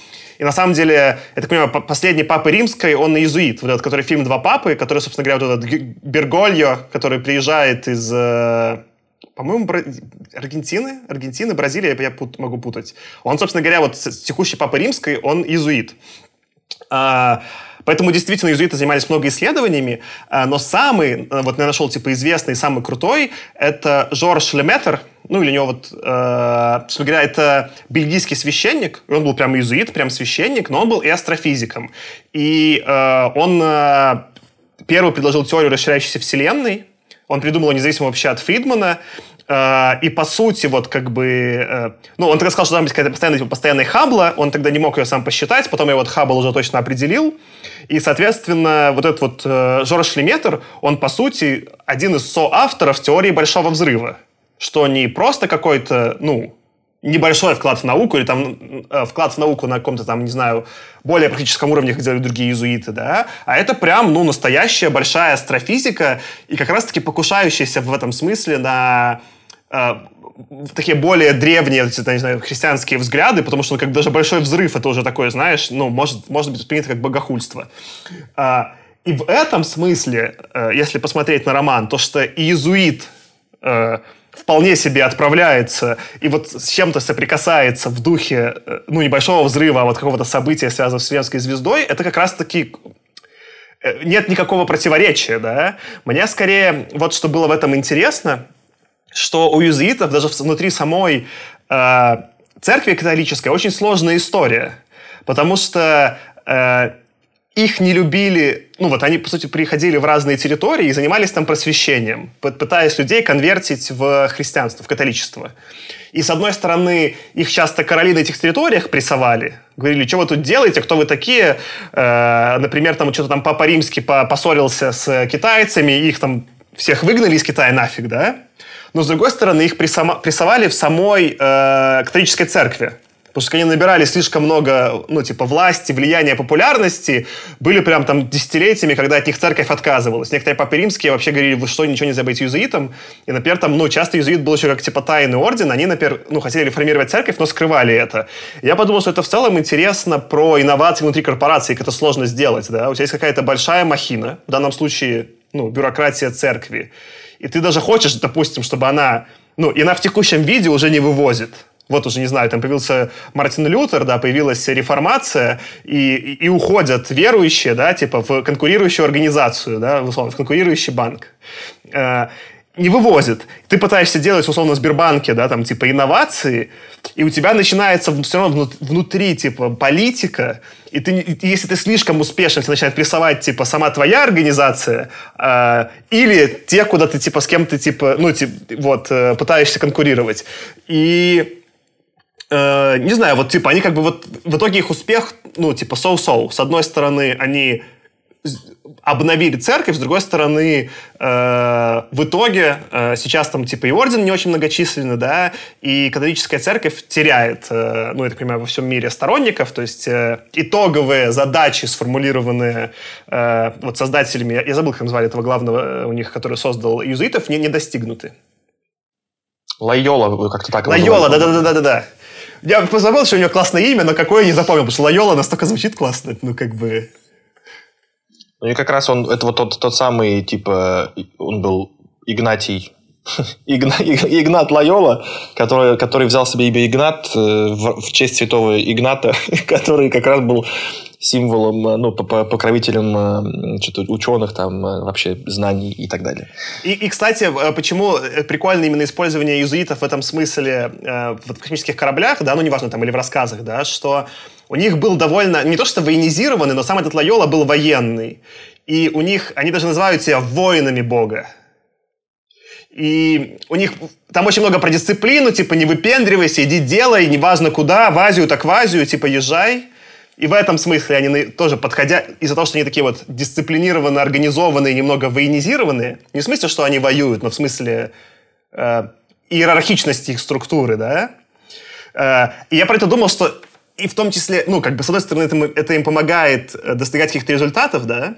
И на самом деле, я так понимаю, последний папа римской, он иезуит, вот этот, который фильм «Два папы», который, собственно говоря, вот этот Бергольо, который приезжает из, э, по-моему, Бра... Аргентины, Аргентины, Бразилия, я пут... могу путать. Он, собственно говоря, вот текущий папа римской, он иезуит. А, Поэтому действительно иезуиты занимались много исследованиями, а, но самый, э, вот я нашел типа известный, самый крутой, это Жорж Леметр, ну или у него вот, э, говоря, это бельгийский священник, он был прям иезуит, прям священник, но он был и астрофизиком. И э, он э, первый предложил теорию расширяющейся вселенной, он придумал независимо вообще от Фридмана, Э, и по сути, вот как бы... Э, ну, он тогда сказал, что должна быть какая-то постоянная, типа, постоянная Хаббла, он тогда не мог ее сам посчитать, потом я вот Хаббл уже точно определил, и, соответственно, вот этот вот э, Жорж Леметр, он, по сути, один из соавторов теории Большого Взрыва, что не просто какой-то, ну, небольшой вклад в науку или там вклад в науку на каком-то там, не знаю, более практическом уровне, как делают другие иезуиты, да, а это прям, ну, настоящая большая астрофизика и как раз-таки покушающаяся в этом смысле на э, такие более древние, не знаю, христианские взгляды, потому что ну, как даже большой взрыв это уже такое, знаешь, ну, может, может быть принято как богохульство. А, и в этом смысле, э, если посмотреть на роман, то, что иезуит э, вполне себе отправляется и вот с чем-то соприкасается в духе, э, ну, небольшого взрыва, а вот какого-то события, связанного с Вселенской звездой, это как раз-таки нет никакого противоречия, да. Мне скорее вот что было в этом интересно – что у иезуитов даже внутри самой э, церкви католической очень сложная история, потому что э, их не любили, ну вот они, по сути, приходили в разные территории и занимались там просвещением, пытаясь людей конвертить в христианство, в католичество. И, с одной стороны, их часто короли на этих территориях прессовали, говорили, что вы тут делаете, кто вы такие. Э, например, там что-то там Папа Римский поссорился с китайцами, их там всех выгнали из Китая нафиг, да? но, с другой стороны, их прессовали в самой э, католической церкви. Потому что они набирали слишком много, ну, типа, власти, влияния, популярности. Были прям там десятилетиями, когда от них церковь отказывалась. Некоторые папы римские вообще говорили, вы что, ничего не забыть иезуитом? И, например, там, ну, часто иезуит был еще как, типа, тайный орден. Они, например, ну, хотели реформировать церковь, но скрывали это. Я подумал, что это в целом интересно про инновации внутри корпорации, как это сложно сделать, да? У тебя есть какая-то большая махина, в данном случае, ну, бюрократия церкви и ты даже хочешь, допустим, чтобы она, ну, и она в текущем виде уже не вывозит. Вот уже, не знаю, там появился Мартин Лютер, да, появилась реформация, и, и, уходят верующие, да, типа в конкурирующую организацию, да, условно, в конкурирующий банк. Э, не вывозит. Ты пытаешься делать, условно, в Сбербанке, да, там, типа, инновации, и у тебя начинается все равно внутри, типа, политика, и ты, и если ты слишком успешен, тебе начинает прессовать, типа, сама твоя организация, э, или те, куда ты, типа, с кем ты, типа, ну, типа, вот, э, пытаешься конкурировать. И э, не знаю, вот, типа, они как бы вот, в итоге их успех, ну, типа, соу-соу. С одной стороны, они обновили церковь, с другой стороны, э, в итоге э, сейчас там типа и орден не очень многочисленный, да, и католическая церковь теряет, э, ну, я так понимаю, во всем мире сторонников, то есть э, итоговые задачи, сформулированные э, вот создателями, я, я забыл, как назвали этого главного э, у них, который создал иезуитов, не, не достигнуты. Лайола, как-то так. Лайола, да-да-да-да-да. Я позабыл, что у него классное имя, но какое не запомнил, потому что Лайола настолько звучит классно, ну, как бы... Ну и как раз он, это вот тот, тот самый, типа, он был Игнатий, Игна, Игнат Лайола, который, который взял себе имя Игнат э, в, в честь святого Игната, который как раз был символом, э, ну, покровителем э, ученых, там, вообще знаний и так далее. И, и, кстати, почему прикольно именно использование иезуитов в этом смысле в космических кораблях, да, ну, неважно, там, или в рассказах, да, что у них был довольно, не то что военизированный, но сам этот Лайола был военный. И у них, они даже называют себя воинами Бога. И у них там очень много про дисциплину, типа не выпендривайся, иди делай, неважно куда, в Азию так в Азию, типа езжай. И в этом смысле они тоже подходя, из-за того, что они такие вот дисциплинированные, организованные, немного военизированные, не в смысле, что они воюют, но в смысле э, иерархичности их структуры, да. Э, и я про это думал, что и в том числе, ну, как бы, с одной стороны, это, это им помогает э, достигать каких-то результатов, да,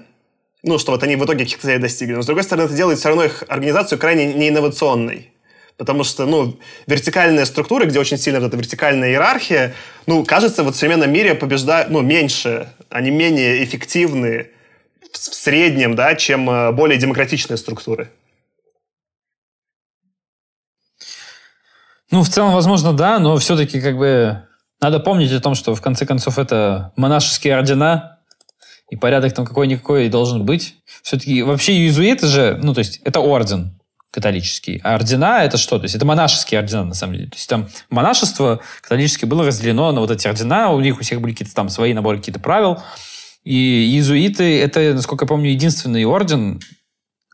ну, что вот они в итоге каких-то целей достигли. Но, с другой стороны, это делает все равно их организацию крайне неинновационной. Потому что, ну, вертикальные структуры, где очень сильно вот эта вертикальная иерархия, ну, кажется, вот в современном мире побеждают, ну, меньше, они менее эффективны в среднем, да, чем э, более демократичные структуры. Ну, в целом, возможно, да, но все-таки как бы надо помнить о том, что в конце концов это монашеские ордена, и порядок там какой-никакой должен быть. Все-таки вообще иезуиты же, ну, то есть это орден католический, а ордена это что? То есть это монашеские ордена, на самом деле. То есть там монашество католическое было разделено на вот эти ордена, у них у всех были какие-то там свои наборы какие-то правил. И иезуиты это, насколько я помню, единственный орден,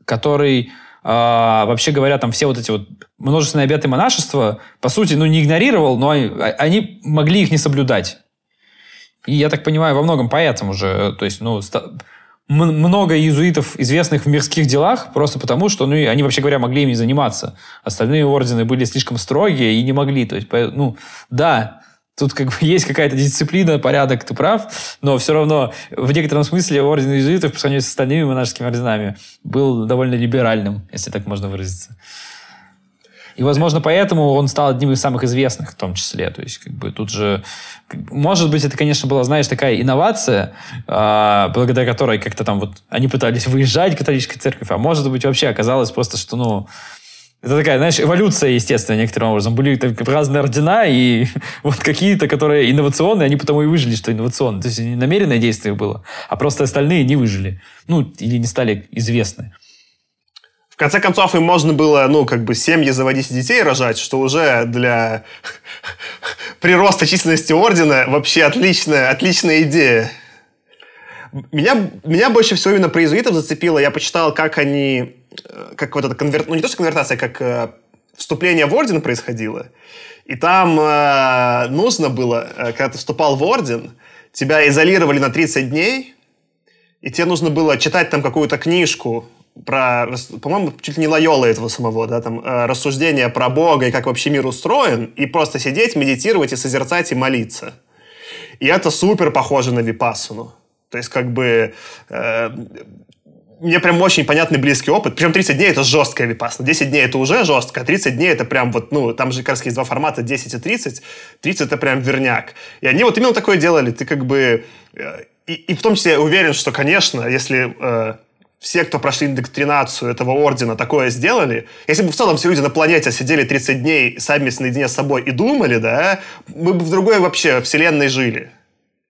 который а, вообще говоря, там все вот эти вот множественные обеты монашества, по сути, ну, не игнорировал, но они, они могли их не соблюдать. И я так понимаю, во многом поэтому же, то есть, ну, много иезуитов, известных в мирских делах, просто потому, что ну, они, вообще говоря, могли ими заниматься. Остальные ордены были слишком строгие и не могли. То есть, ну, да, Тут как бы есть какая-то дисциплина, порядок, ты прав, но все равно в некотором смысле орден иезуитов по сравнению с остальными монашескими орденами был довольно либеральным, если так можно выразиться. И, возможно, поэтому он стал одним из самых известных в том числе. То есть, как бы тут же... Может быть, это, конечно, была, знаешь, такая инновация, э, благодаря которой как-то там вот они пытались выезжать, католическая церковь, а может быть, вообще оказалось просто, что, ну, это такая, знаешь, эволюция, естественно, некоторым образом. Были разные ордена, и вот какие-то, которые инновационные, они потому и выжили, что инновационные. То есть не намеренное действие было, а просто остальные не выжили. Ну, или не стали известны. Конце концов, им можно было, ну, как бы семьи заводить и детей рожать, что уже для прироста численности ордена вообще отличная, отличная идея. Меня, меня больше всего именно про иезуитов зацепило. Я почитал, как они Э, как вот эта конвер... ну не то что конвертация, как э, вступление в орден происходило. И там э, нужно было, э, когда ты вступал в орден, тебя изолировали на 30 дней, и тебе нужно было читать там какую-то книжку про, по-моему, чуть ли не Лайола этого самого, да, там, э, рассуждения про Бога и как вообще мир устроен, и просто сидеть, медитировать и созерцать и молиться. И это супер похоже на випассану. То есть, как бы, э, мне прям очень понятный близкий опыт. Причем 30 дней это жесткая випасна. 10 дней это уже жестко, а 30 дней это прям вот, ну, там же как раз есть два формата, 10 и 30. 30 это прям верняк. И они вот именно такое делали. Ты как бы... Э, и, и в том числе я уверен, что, конечно, если э, все, кто прошли индоктринацию этого ордена, такое сделали, если бы в целом все люди на планете сидели 30 дней сами наедине с собой и думали, да, мы бы в другой вообще вселенной жили.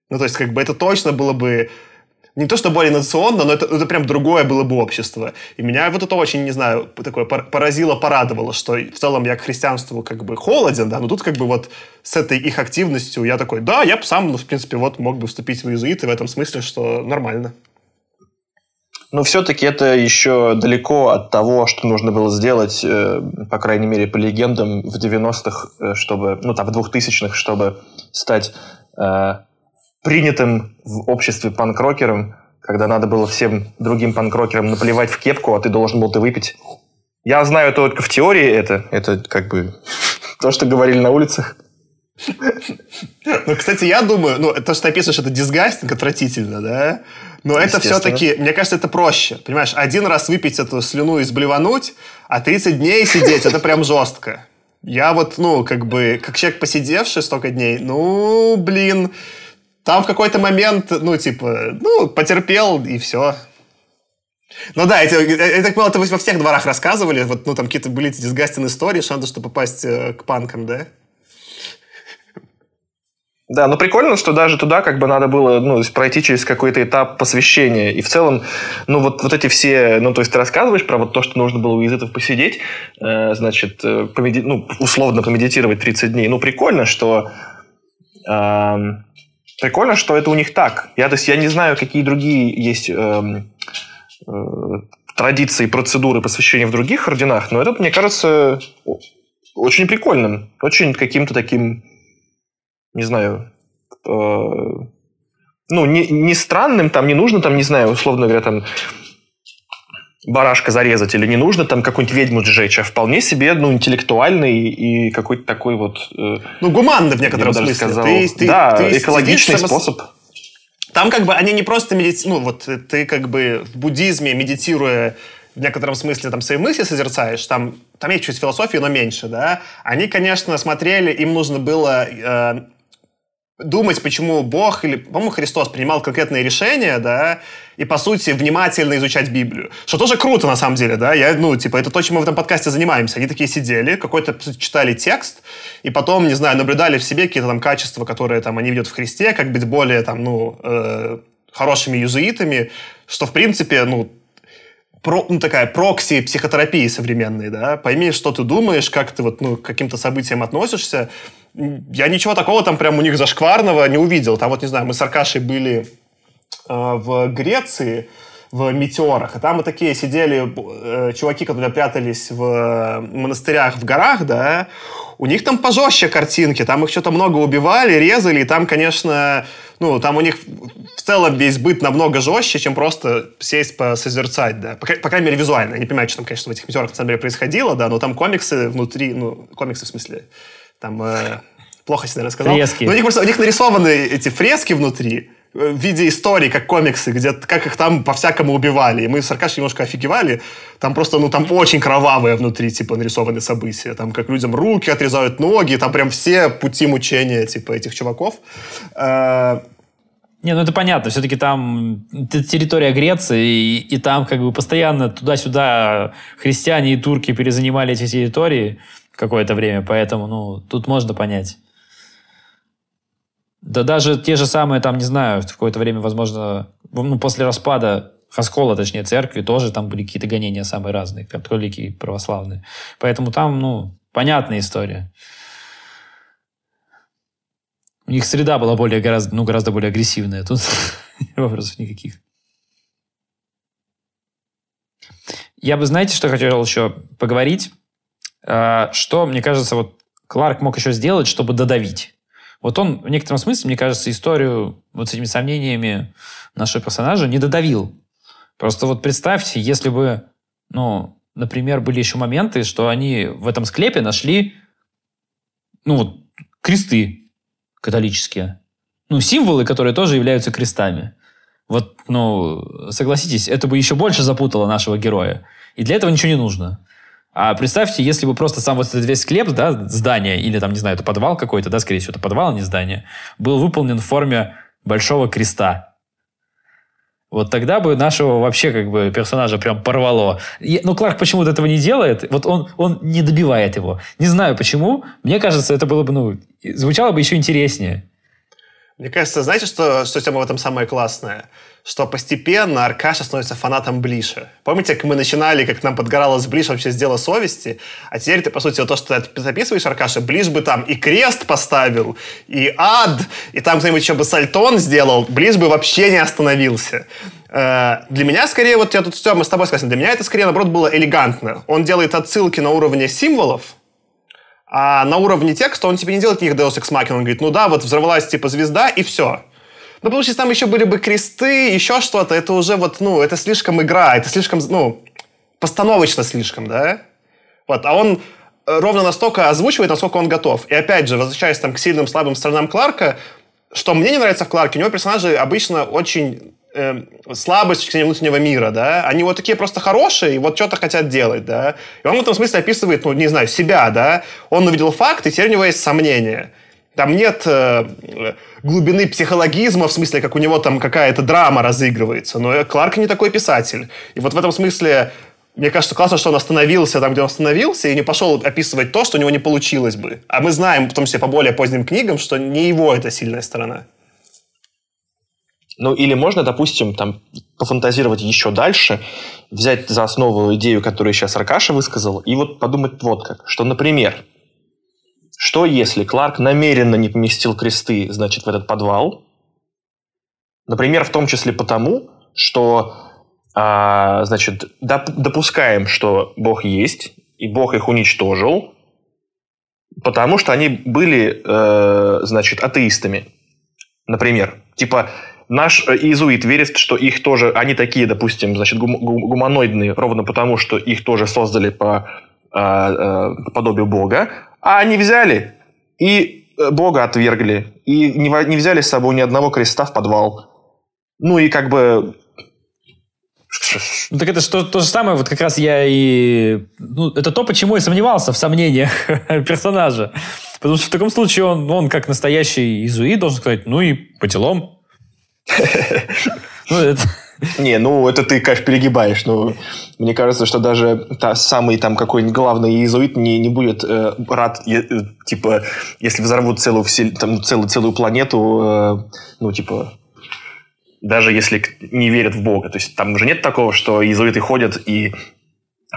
Ну, то есть, как бы это точно было бы не то что более инновационно, но это, это прям другое было бы общество. И меня вот это очень, не знаю, такое поразило, порадовало, что в целом я к христианству как бы холоден, да, но тут как бы вот с этой их активностью я такой, да, я бы сам, ну, в принципе, вот мог бы вступить в иезуиты в этом смысле, что нормально. Но все-таки это еще далеко от того, что нужно было сделать, э, по крайней мере, по легендам, в 90-х, э, чтобы, ну, там, в 2000-х, чтобы стать э, принятым в обществе панкрокером когда надо было всем другим панкрокерам наплевать в кепку, а ты должен был ты выпить. Я знаю только в теории это. Это как бы то, что говорили на улицах. Ну, кстати, я думаю, ну, то, что ты описываешь, это дисгастинг, отвратительно, да? Но это все-таки, мне кажется, это проще. Понимаешь, один раз выпить эту слюну и сблевануть, а 30 дней сидеть, это прям жестко. Я вот, ну, как бы, как человек, посидевший столько дней, ну, блин, там в какой-то момент, ну, типа, ну, потерпел, и все. Ну да, это, я так понял, это вы во всех дворах рассказывали, вот, ну, там какие-то были эти дисгастин истории, что попасть э, к панкам, да? Да, но прикольно, что даже туда как бы надо было ну, пройти через какой-то этап посвящения. И в целом, ну вот, вот эти все, ну то есть ты рассказываешь про вот то, что нужно было у езитов посидеть, э, значит, э, помеди, ну, условно помедитировать 30 дней. Ну прикольно, что... Э, прикольно, что это у них так. Я, то есть, я не знаю, какие другие есть э, э, традиции, процедуры посвящения в других орденах, но это, мне кажется, очень прикольным, очень каким-то таким не знаю, э, ну, не, не странным, там не нужно, там, не знаю, условно говоря, там, барашка зарезать, или не нужно там какую-нибудь ведьму сжечь, а вполне себе, ну, интеллектуальный и какой-то такой вот... Э, ну, гуманный в некотором смысле. Сказал, ты, ты, да, ты экологичный сидишь, способ. Там как бы они не просто медитируют, ну, вот ты как бы в буддизме, медитируя в некотором смысле там свои мысли созерцаешь, там, там есть чуть философии, но меньше, да. Они, конечно, смотрели, им нужно было э, думать, почему Бог или, по-моему, Христос принимал конкретные решения, да, и, по сути, внимательно изучать Библию. Что тоже круто, на самом деле, да, я, ну, типа, это то, чем мы в этом подкасте занимаемся. Они такие сидели, какой-то, читали текст, и потом, не знаю, наблюдали в себе какие-то там качества, которые там они видят в Христе, как быть более, там, ну, э, хорошими юзуитами, что, в принципе, ну, про, ну, такая прокси психотерапии современной, да, пойми, что ты думаешь, как ты вот, ну, к каким-то событиям относишься, я ничего такого там прям у них зашкварного не увидел. Там вот, не знаю, мы с Аркашей были э, в Греции, в метеорах. И там вот такие сидели э, чуваки, которые прятались в монастырях в горах, да, у них там пожестче картинки, там их что-то много убивали, резали, и там, конечно, ну, там у них в целом весь быт намного жестче, чем просто сесть посозерцать, да. По, по крайней мере, визуально. Я не понимаю, что там, конечно, в этих метеорах на самом деле происходило, да, но там комиксы внутри, ну, комиксы в смысле, там э, плохо себя рассказал. Фрески. Но у них просто у них нарисованы эти фрески внутри э, в виде истории, как комиксы, где как их там по-всякому убивали. И мы с Аркашей немножко офигевали. Там просто, ну, там очень кровавые внутри, типа, нарисованы события. Там как людям руки отрезают ноги, там прям все пути мучения, типа, этих чуваков. Э, не, ну это понятно, все-таки там территория Греции, и, и там как бы постоянно туда-сюда христиане и турки перезанимали эти территории какое-то время, поэтому, ну, тут можно понять. Да даже те же самые, там, не знаю, в какое-то время, возможно, ну, после распада раскола, точнее, церкви, тоже там были какие-то гонения самые разные, католики и православные. Поэтому там, ну, понятная история. У них среда была более, гораздо, ну, гораздо более агрессивная. Тут вопросов никаких. Я бы, знаете, что хотел еще поговорить? А, что, мне кажется, вот Кларк мог еще сделать, чтобы додавить? Вот он в некотором смысле, мне кажется, историю вот с этими сомнениями нашего персонажа не додавил. Просто вот представьте, если бы, ну, например, были еще моменты, что они в этом склепе нашли, ну, вот, кресты католические. Ну, символы, которые тоже являются крестами. Вот, ну, согласитесь, это бы еще больше запутало нашего героя. И для этого ничего не нужно. А представьте, если бы просто сам вот этот весь склеп, да, здание, или там, не знаю, это подвал какой-то, да, скорее всего, это подвал, а не здание, был выполнен в форме большого креста. Вот тогда бы нашего вообще как бы персонажа прям порвало. И, ну, Кларк почему-то этого не делает. Вот он, он не добивает его. Не знаю почему. Мне кажется, это было бы, ну, звучало бы еще интереснее. Мне кажется, знаете, что, что Тема в этом самое классное? Что постепенно Аркаша становится фанатом Блиша. Помните, как мы начинали, как нам подгоралось Блиш вообще с дела совести? А теперь ты, по сути, вот то, что ты записываешь, Аркаша, Блиш бы там и крест поставил, и ад, и там кто-нибудь еще бы сальтон сделал, Блиш бы вообще не остановился. Э, для меня, скорее, вот я тут, мы с тобой согласен, для меня это, скорее, наоборот, было элегантно. Он делает отсылки на уровне символов, а на уровне текста он тебе не делает никаких Deus Ex Machina. Он говорит, ну да, вот взорвалась типа звезда, и все. Ну, потому что там еще были бы кресты, еще что-то, это уже вот, ну, это слишком игра, это слишком, ну, постановочно слишком, да? Вот, а он э, ровно настолько озвучивает, насколько он готов. И опять же, возвращаясь там к сильным, слабым сторонам Кларка, что мне не нравится в Кларке, у него персонажи обычно очень э, слабые с точки внутреннего мира, да, они вот такие просто хорошие и вот что-то хотят делать, да, и он в этом смысле описывает, ну, не знаю, себя, да, он увидел факт, и теперь у него есть сомнения. Там нет э, глубины психологизма, в смысле, как у него там какая-то драма разыгрывается. Но Кларк не такой писатель. И вот в этом смысле мне кажется, классно, что он остановился там, где он остановился, и не пошел описывать то, что у него не получилось бы. А мы знаем, в том по более поздним книгам, что не его это сильная сторона. Ну, или можно, допустим, там, пофантазировать еще дальше, взять за основу идею, которую сейчас Аркаша высказал, и вот подумать вот как, что, например, что если Кларк намеренно не поместил кресты, значит, в этот подвал? Например, в том числе потому, что, а, значит, доп, допускаем, что Бог есть, и Бог их уничтожил, потому что они были, э, значит, атеистами. Например, типа, наш иезуит верит, что их тоже, они такие, допустим, значит, гуманоидные, ровно потому, что их тоже создали по, а, э, по подобию Бога, а они взяли и э, Бога отвергли, и не, не взяли с собой ни одного креста в подвал. Ну и как бы... Ну, так это что то же самое, вот как раз я и... Ну, это то, почему я сомневался в сомнениях персонажа. Потому что в таком случае он, он как настоящий изуит должен сказать, ну и по делам. Ну, это... Не, ну это ты, конечно, перегибаешь. Ну, мне кажется, что даже та, самый там какой-нибудь главный иезуит не, не будет э, рад, э, типа, если взорвут целую, все, там, целую, целую планету, э, ну, типа, даже если не верят в Бога. То есть там уже нет такого, что иезуиты ходят и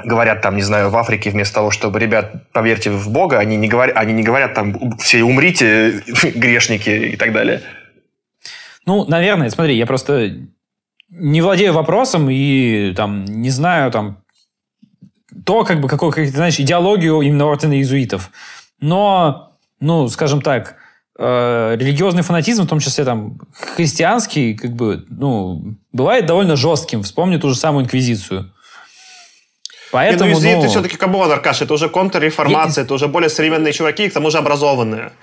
говорят там, не знаю, в Африке вместо того, чтобы, ребят, поверьте в Бога, они не говорят, они не говорят там, все умрите, грешники и так далее. Ну, наверное, смотри, я просто не владею вопросом и там не знаю там то, как бы, какой, как, знаешь, идеологию именно ордена иезуитов. Но, ну, скажем так, э, религиозный фанатизм, в том числе там христианский, как бы, ну, бывает довольно жестким. Вспомни ту же самую инквизицию. Поэтому, не, ну, ну, ты все-таки come on, Аркаш, это уже контрреформация, я... это уже более современные чуваки, к тому же образованные.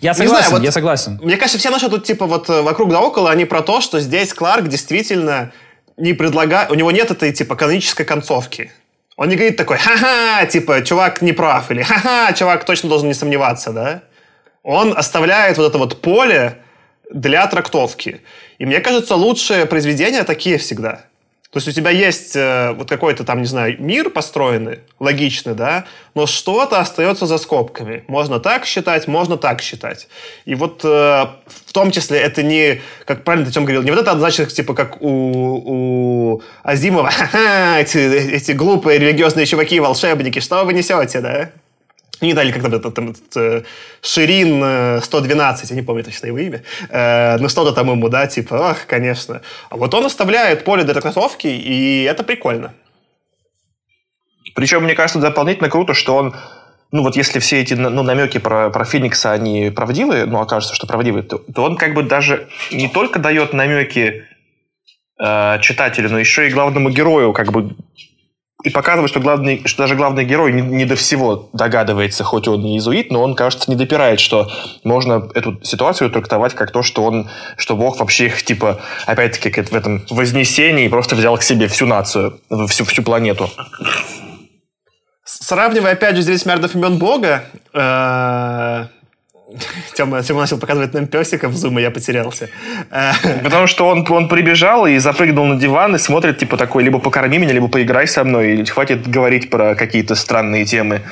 Я согласен, знаю, вот, я согласен. Мне кажется, все наши тут типа вот э, вокруг да около, они про то, что здесь Кларк действительно не предлагает, у него нет этой типа канонической концовки. Он не говорит такой, ха-ха, типа, чувак не прав, или ха-ха, чувак точно должен не сомневаться, да? Он оставляет вот это вот поле для трактовки. И мне кажется, лучшие произведения такие всегда – то есть у тебя есть э, вот какой-то там, не знаю, мир построенный, логичный, да, но что-то остается за скобками. Можно так считать, можно так считать. И вот э, в том числе это не, как правильно ты Тем говорил, не вот это значит, типа, как у, у Азимова, эти, эти глупые религиозные чуваки-волшебники, что вы несете, да? Не дали как-то там, там, э, Ширин 112, э, я не помню точно его имя, э, но что-то там ему, да, типа, ах, конечно. А вот он оставляет поле для трактовки, и это прикольно. Причем, мне кажется, дополнительно круто, что он ну вот если все эти ну, намеки про, про Феникса, они правдивые, ну окажется, что правдивые, то, то он как бы даже не только дает намеки э, читателю, но еще и главному герою как бы и показывает, что, главный, что даже главный герой не, не до всего догадывается, хоть он не иезуит, но он, кажется, не допирает, что можно эту ситуацию трактовать как то, что он, что Бог вообще их, типа, опять-таки, в этом вознесении просто взял к себе всю нацию, всю, всю планету. Сравнивая, опять же, здесь миллиардов имен Бога, э, Тема, Тема начал показывать нам песика в зум, и я потерялся. Потому что он, он прибежал и запрыгнул на диван и смотрит, типа, такой, либо покорми меня, либо поиграй со мной, и хватит говорить про какие-то странные темы.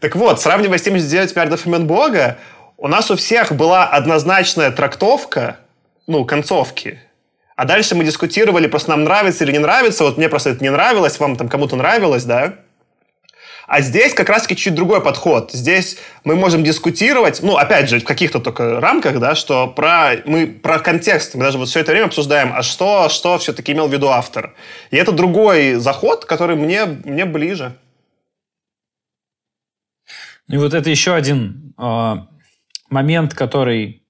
Так вот, сравнивая с 79 миллиардов имен Бога, у нас у всех была однозначная трактовка, ну, концовки. А дальше мы дискутировали, просто нам нравится или не нравится. Вот мне просто это не нравилось, вам там кому-то нравилось, да? А здесь как раз-таки чуть другой подход. Здесь мы можем дискутировать, ну, опять же, в каких-то только рамках, да, что про, мы про контекст, мы даже вот все это время обсуждаем, а что, что все-таки имел в виду автор. И это другой заход, который мне, мне ближе. И вот это еще один э, момент, который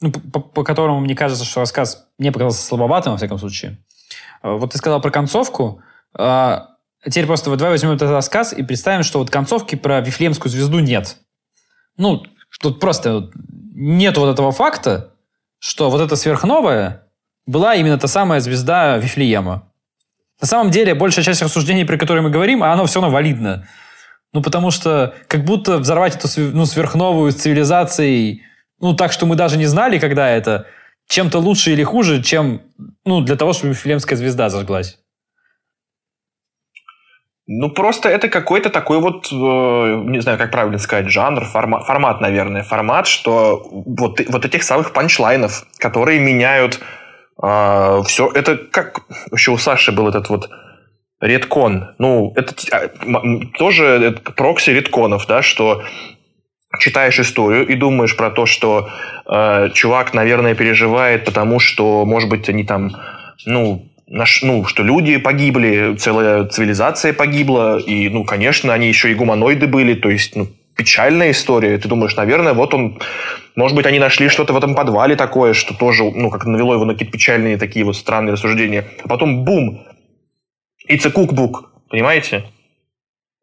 ну, по, по которому мне кажется, что рассказ мне показался слабоватым, во всяком случае. Э, вот ты сказал про концовку. А теперь просто вот давай возьмем этот рассказ и представим, что вот концовки про Вифлеемскую звезду нет. Ну, тут просто нет вот этого факта, что вот эта сверхновая была именно та самая звезда Вифлеема. На самом деле, большая часть рассуждений, про которые мы говорим, оно все равно валидно. Ну, потому что как будто взорвать эту ну, сверхновую с цивилизацией, ну, так, что мы даже не знали, когда это, чем-то лучше или хуже, чем, ну, для того, чтобы Вифлеемская звезда зажглась. Ну, просто это какой-то такой вот, э, не знаю, как правильно сказать, жанр, формат, формат наверное, формат, что вот, вот этих самых панчлайнов, которые меняют э, все. Это как еще у Саши был этот вот редкон. Ну, это а, тоже прокси редконов, да, что читаешь историю и думаешь про то, что э, чувак, наверное, переживает, потому что, может быть, они там, ну, наш, ну, что люди погибли, целая цивилизация погибла, и, ну, конечно, они еще и гуманоиды были, то есть, ну, печальная история. Ты думаешь, наверное, вот он, может быть, они нашли что-то в этом подвале такое, что тоже, ну, как навело его на какие-то печальные такие вот странные рассуждения. А потом, бум, it's a cookbook, понимаете?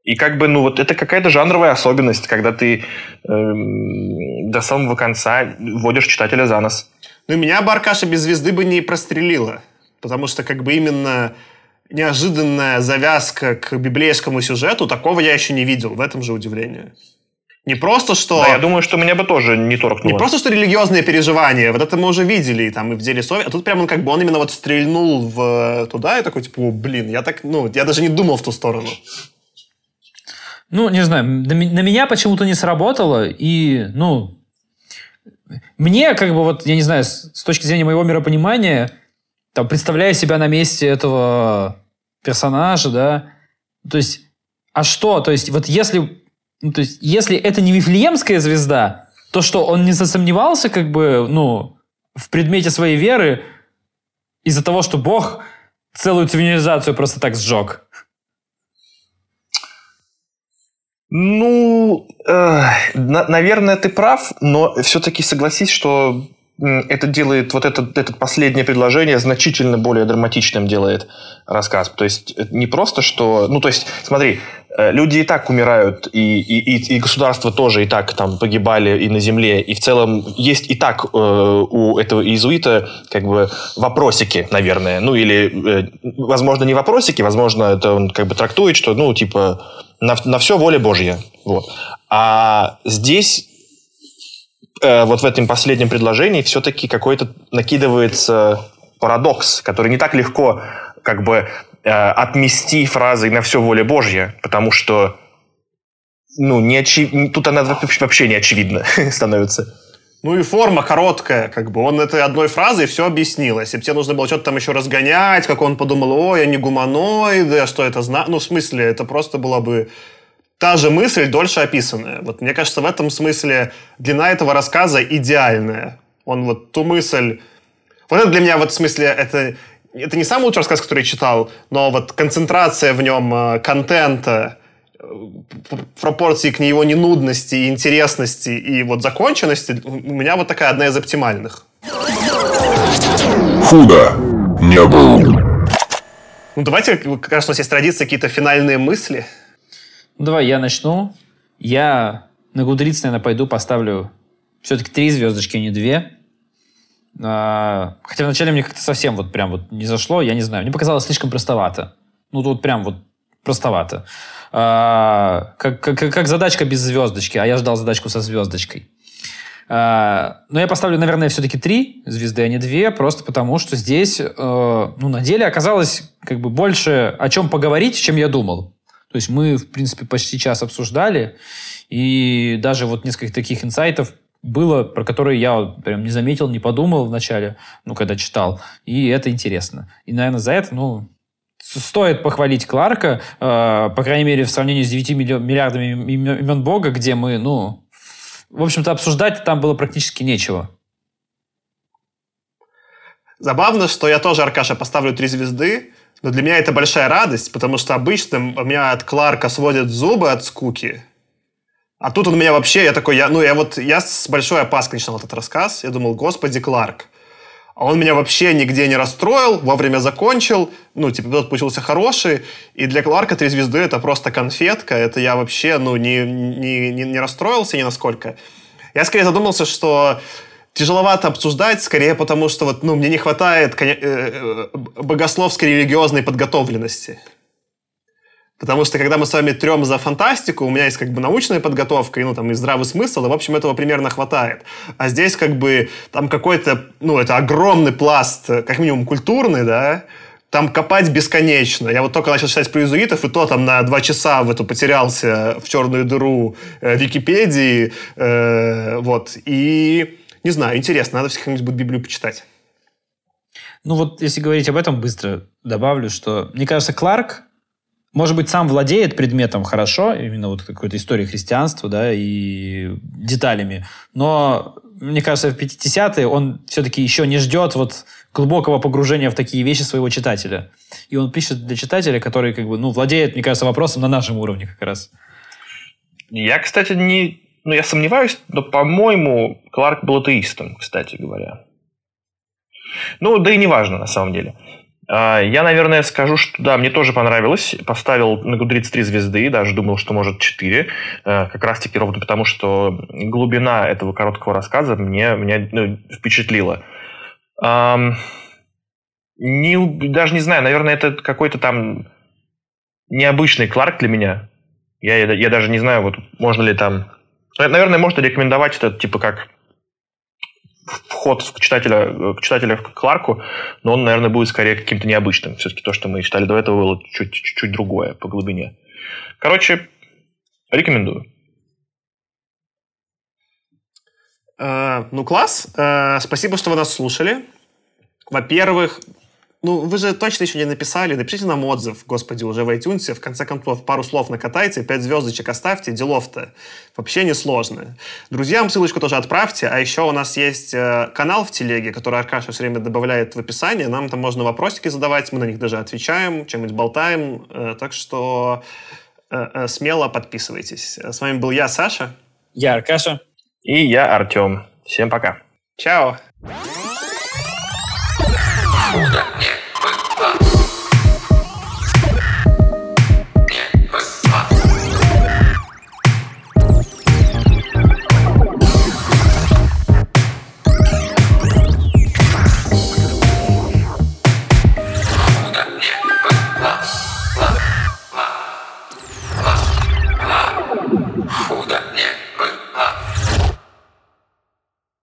И как бы, ну, вот это какая-то жанровая особенность, когда ты э, до самого конца вводишь читателя за нос. Ну, меня Баркаша без звезды бы не прострелила. Потому что как бы именно неожиданная завязка к библейскому сюжету, такого я еще не видел. В этом же удивление. Не просто, что... Да, я думаю, что меня бы тоже не торкнуло. Не просто, что религиозные переживания. Вот это мы уже видели, там, и в деле совести. А тут прямо он как бы, он именно вот стрельнул в туда и такой, типа, О, блин, я так, ну, я даже не думал в ту сторону. Ну, не знаю, на, на меня почему-то не сработало, и, ну, мне, как бы, вот, я не знаю, с, с точки зрения моего миропонимания, там, представляя себя на месте этого персонажа, да, то есть, а что? То есть, вот если, ну, то есть, если это не Вифлеемская звезда, то что, он не засомневался, как бы, ну, в предмете своей веры из-за того, что Бог целую цивилизацию просто так сжег? Ну, э, на, наверное, ты прав, но все-таки согласись, что это делает, вот это, это последнее предложение значительно более драматичным делает рассказ. То есть не просто, что... Ну, то есть, смотри, э, люди и так умирают, и, и, и государства тоже и так там погибали и на земле, и в целом есть и так э, у этого иезуита как бы вопросики, наверное. Ну, или, э, возможно, не вопросики, возможно, это он как бы трактует, что, ну, типа, на, на все воля Божья. Вот. А здесь э, вот в этом последнем предложении все-таки какой-то накидывается парадокс, который не так легко как бы э, отмести фразой «на все воля Божья», потому что ну, не очи... тут она вообще не очевидна становится. Ну и форма короткая, как бы. Он этой одной фразой все объяснил. Если бы тебе нужно было что-то там еще разгонять, как он подумал, ой, они гуманоиды, а что это значит? Ну, в смысле, это просто была бы та же мысль, дольше описанная. Вот мне кажется, в этом смысле длина этого рассказа идеальная. Он вот ту мысль... Вот это для меня вот в смысле, это, это не самый лучший рассказ, который я читал, но вот концентрация в нем э, контента, э, пропорции к его ненудности, интересности и вот законченности, у меня вот такая одна из оптимальных. Худо не был. Ну, давайте, кажется, у нас есть традиция, какие-то финальные мысли – ну, давай я начну. Я на Гудриц, наверное, пойду поставлю все-таки три звездочки, а не две. А, хотя вначале мне как-то совсем вот прям вот не зашло, я не знаю. Мне показалось слишком простовато. Ну, тут прям вот простовато. А, как, как, как задачка без звездочки, а я ждал задачку со звездочкой. А, но я поставлю, наверное, все-таки три звезды, а не две, просто потому что здесь, э, ну, на деле оказалось как бы больше о чем поговорить, чем я думал. То есть мы, в принципе, почти час обсуждали, и даже вот несколько таких инсайтов было, про которые я прям не заметил, не подумал вначале, ну, когда читал. И это интересно. И, наверное, за это, ну, стоит похвалить Кларка, э, по крайней мере, в сравнении с 9 миллиардами имен Бога, где мы, ну, в общем-то, обсуждать там было практически нечего. Забавно, что я тоже, Аркаша, поставлю три звезды, но для меня это большая радость, потому что обычно у меня от Кларка сводят зубы от скуки. А тут он меня вообще, я такой, я, ну, я вот, я с большой опаской начинал этот рассказ. Я думал, господи, Кларк. А он меня вообще нигде не расстроил, вовремя закончил. Ну, типа, эпизод получился хороший. И для Кларка «Три звезды» это просто конфетка. Это я вообще, ну, не, не, не, не расстроился ни насколько. Я скорее задумался, что тяжеловато обсуждать, скорее потому, что вот, ну, мне не хватает э, э, богословской религиозной подготовленности. Потому что когда мы с вами трем за фантастику, у меня есть как бы научная подготовка и, ну, там, и здравый смысл, и, в общем, этого примерно хватает. А здесь как бы там какой-то, ну, это огромный пласт, как минимум, культурный, да, там копать бесконечно. Я вот только начал читать про иезуитов, и то там на два часа в эту потерялся в черную дыру э, Википедии. Э, вот. И, не знаю, интересно, надо всех будет Библию почитать. Ну вот, если говорить об этом, быстро добавлю, что, мне кажется, Кларк может быть, сам владеет предметом хорошо, именно вот какой-то историей христианства, да, и деталями, но, мне кажется, в 50-е он все-таки еще не ждет вот глубокого погружения в такие вещи своего читателя. И он пишет для читателя, который, как бы, ну, владеет, мне кажется, вопросом на нашем уровне как раз. Я, кстати, не... Ну, я сомневаюсь, но, по-моему, Кларк был атеистом, кстати говоря. Ну, да и неважно, на самом деле. А, я, наверное, скажу, что да, мне тоже понравилось. Поставил на Goodreads 3 звезды, даже думал, что может 4. А, как раз-таки ровно потому, что глубина этого короткого рассказа мне, меня ну, впечатлила. Не, даже не знаю, наверное, это какой-то там необычный Кларк для меня. Я, я даже не знаю, вот можно ли там... Наверное, можно рекомендовать это типа как вход к читателя, к читателя к Кларку, но он, наверное, будет скорее каким-то необычным. Все-таки то, что мы читали до этого, было чуть-чуть другое по глубине. Короче, рекомендую. Uh, ну, класс. Спасибо, что вы нас слушали. Во-первых, ну, вы же точно еще не написали. Напишите нам отзыв, господи, уже в iTunes. В конце концов, пару слов накатайте, пять звездочек оставьте. Делов-то вообще не сложно. Друзьям ссылочку тоже отправьте. А еще у нас есть э, канал в телеге, который Аркаша все время добавляет в описание. Нам там можно вопросики задавать. Мы на них даже отвечаем, чем-нибудь болтаем. Э, так что э, смело подписывайтесь. С вами был я, Саша. Я Аркаша. И я, Артем. Всем пока. Чао.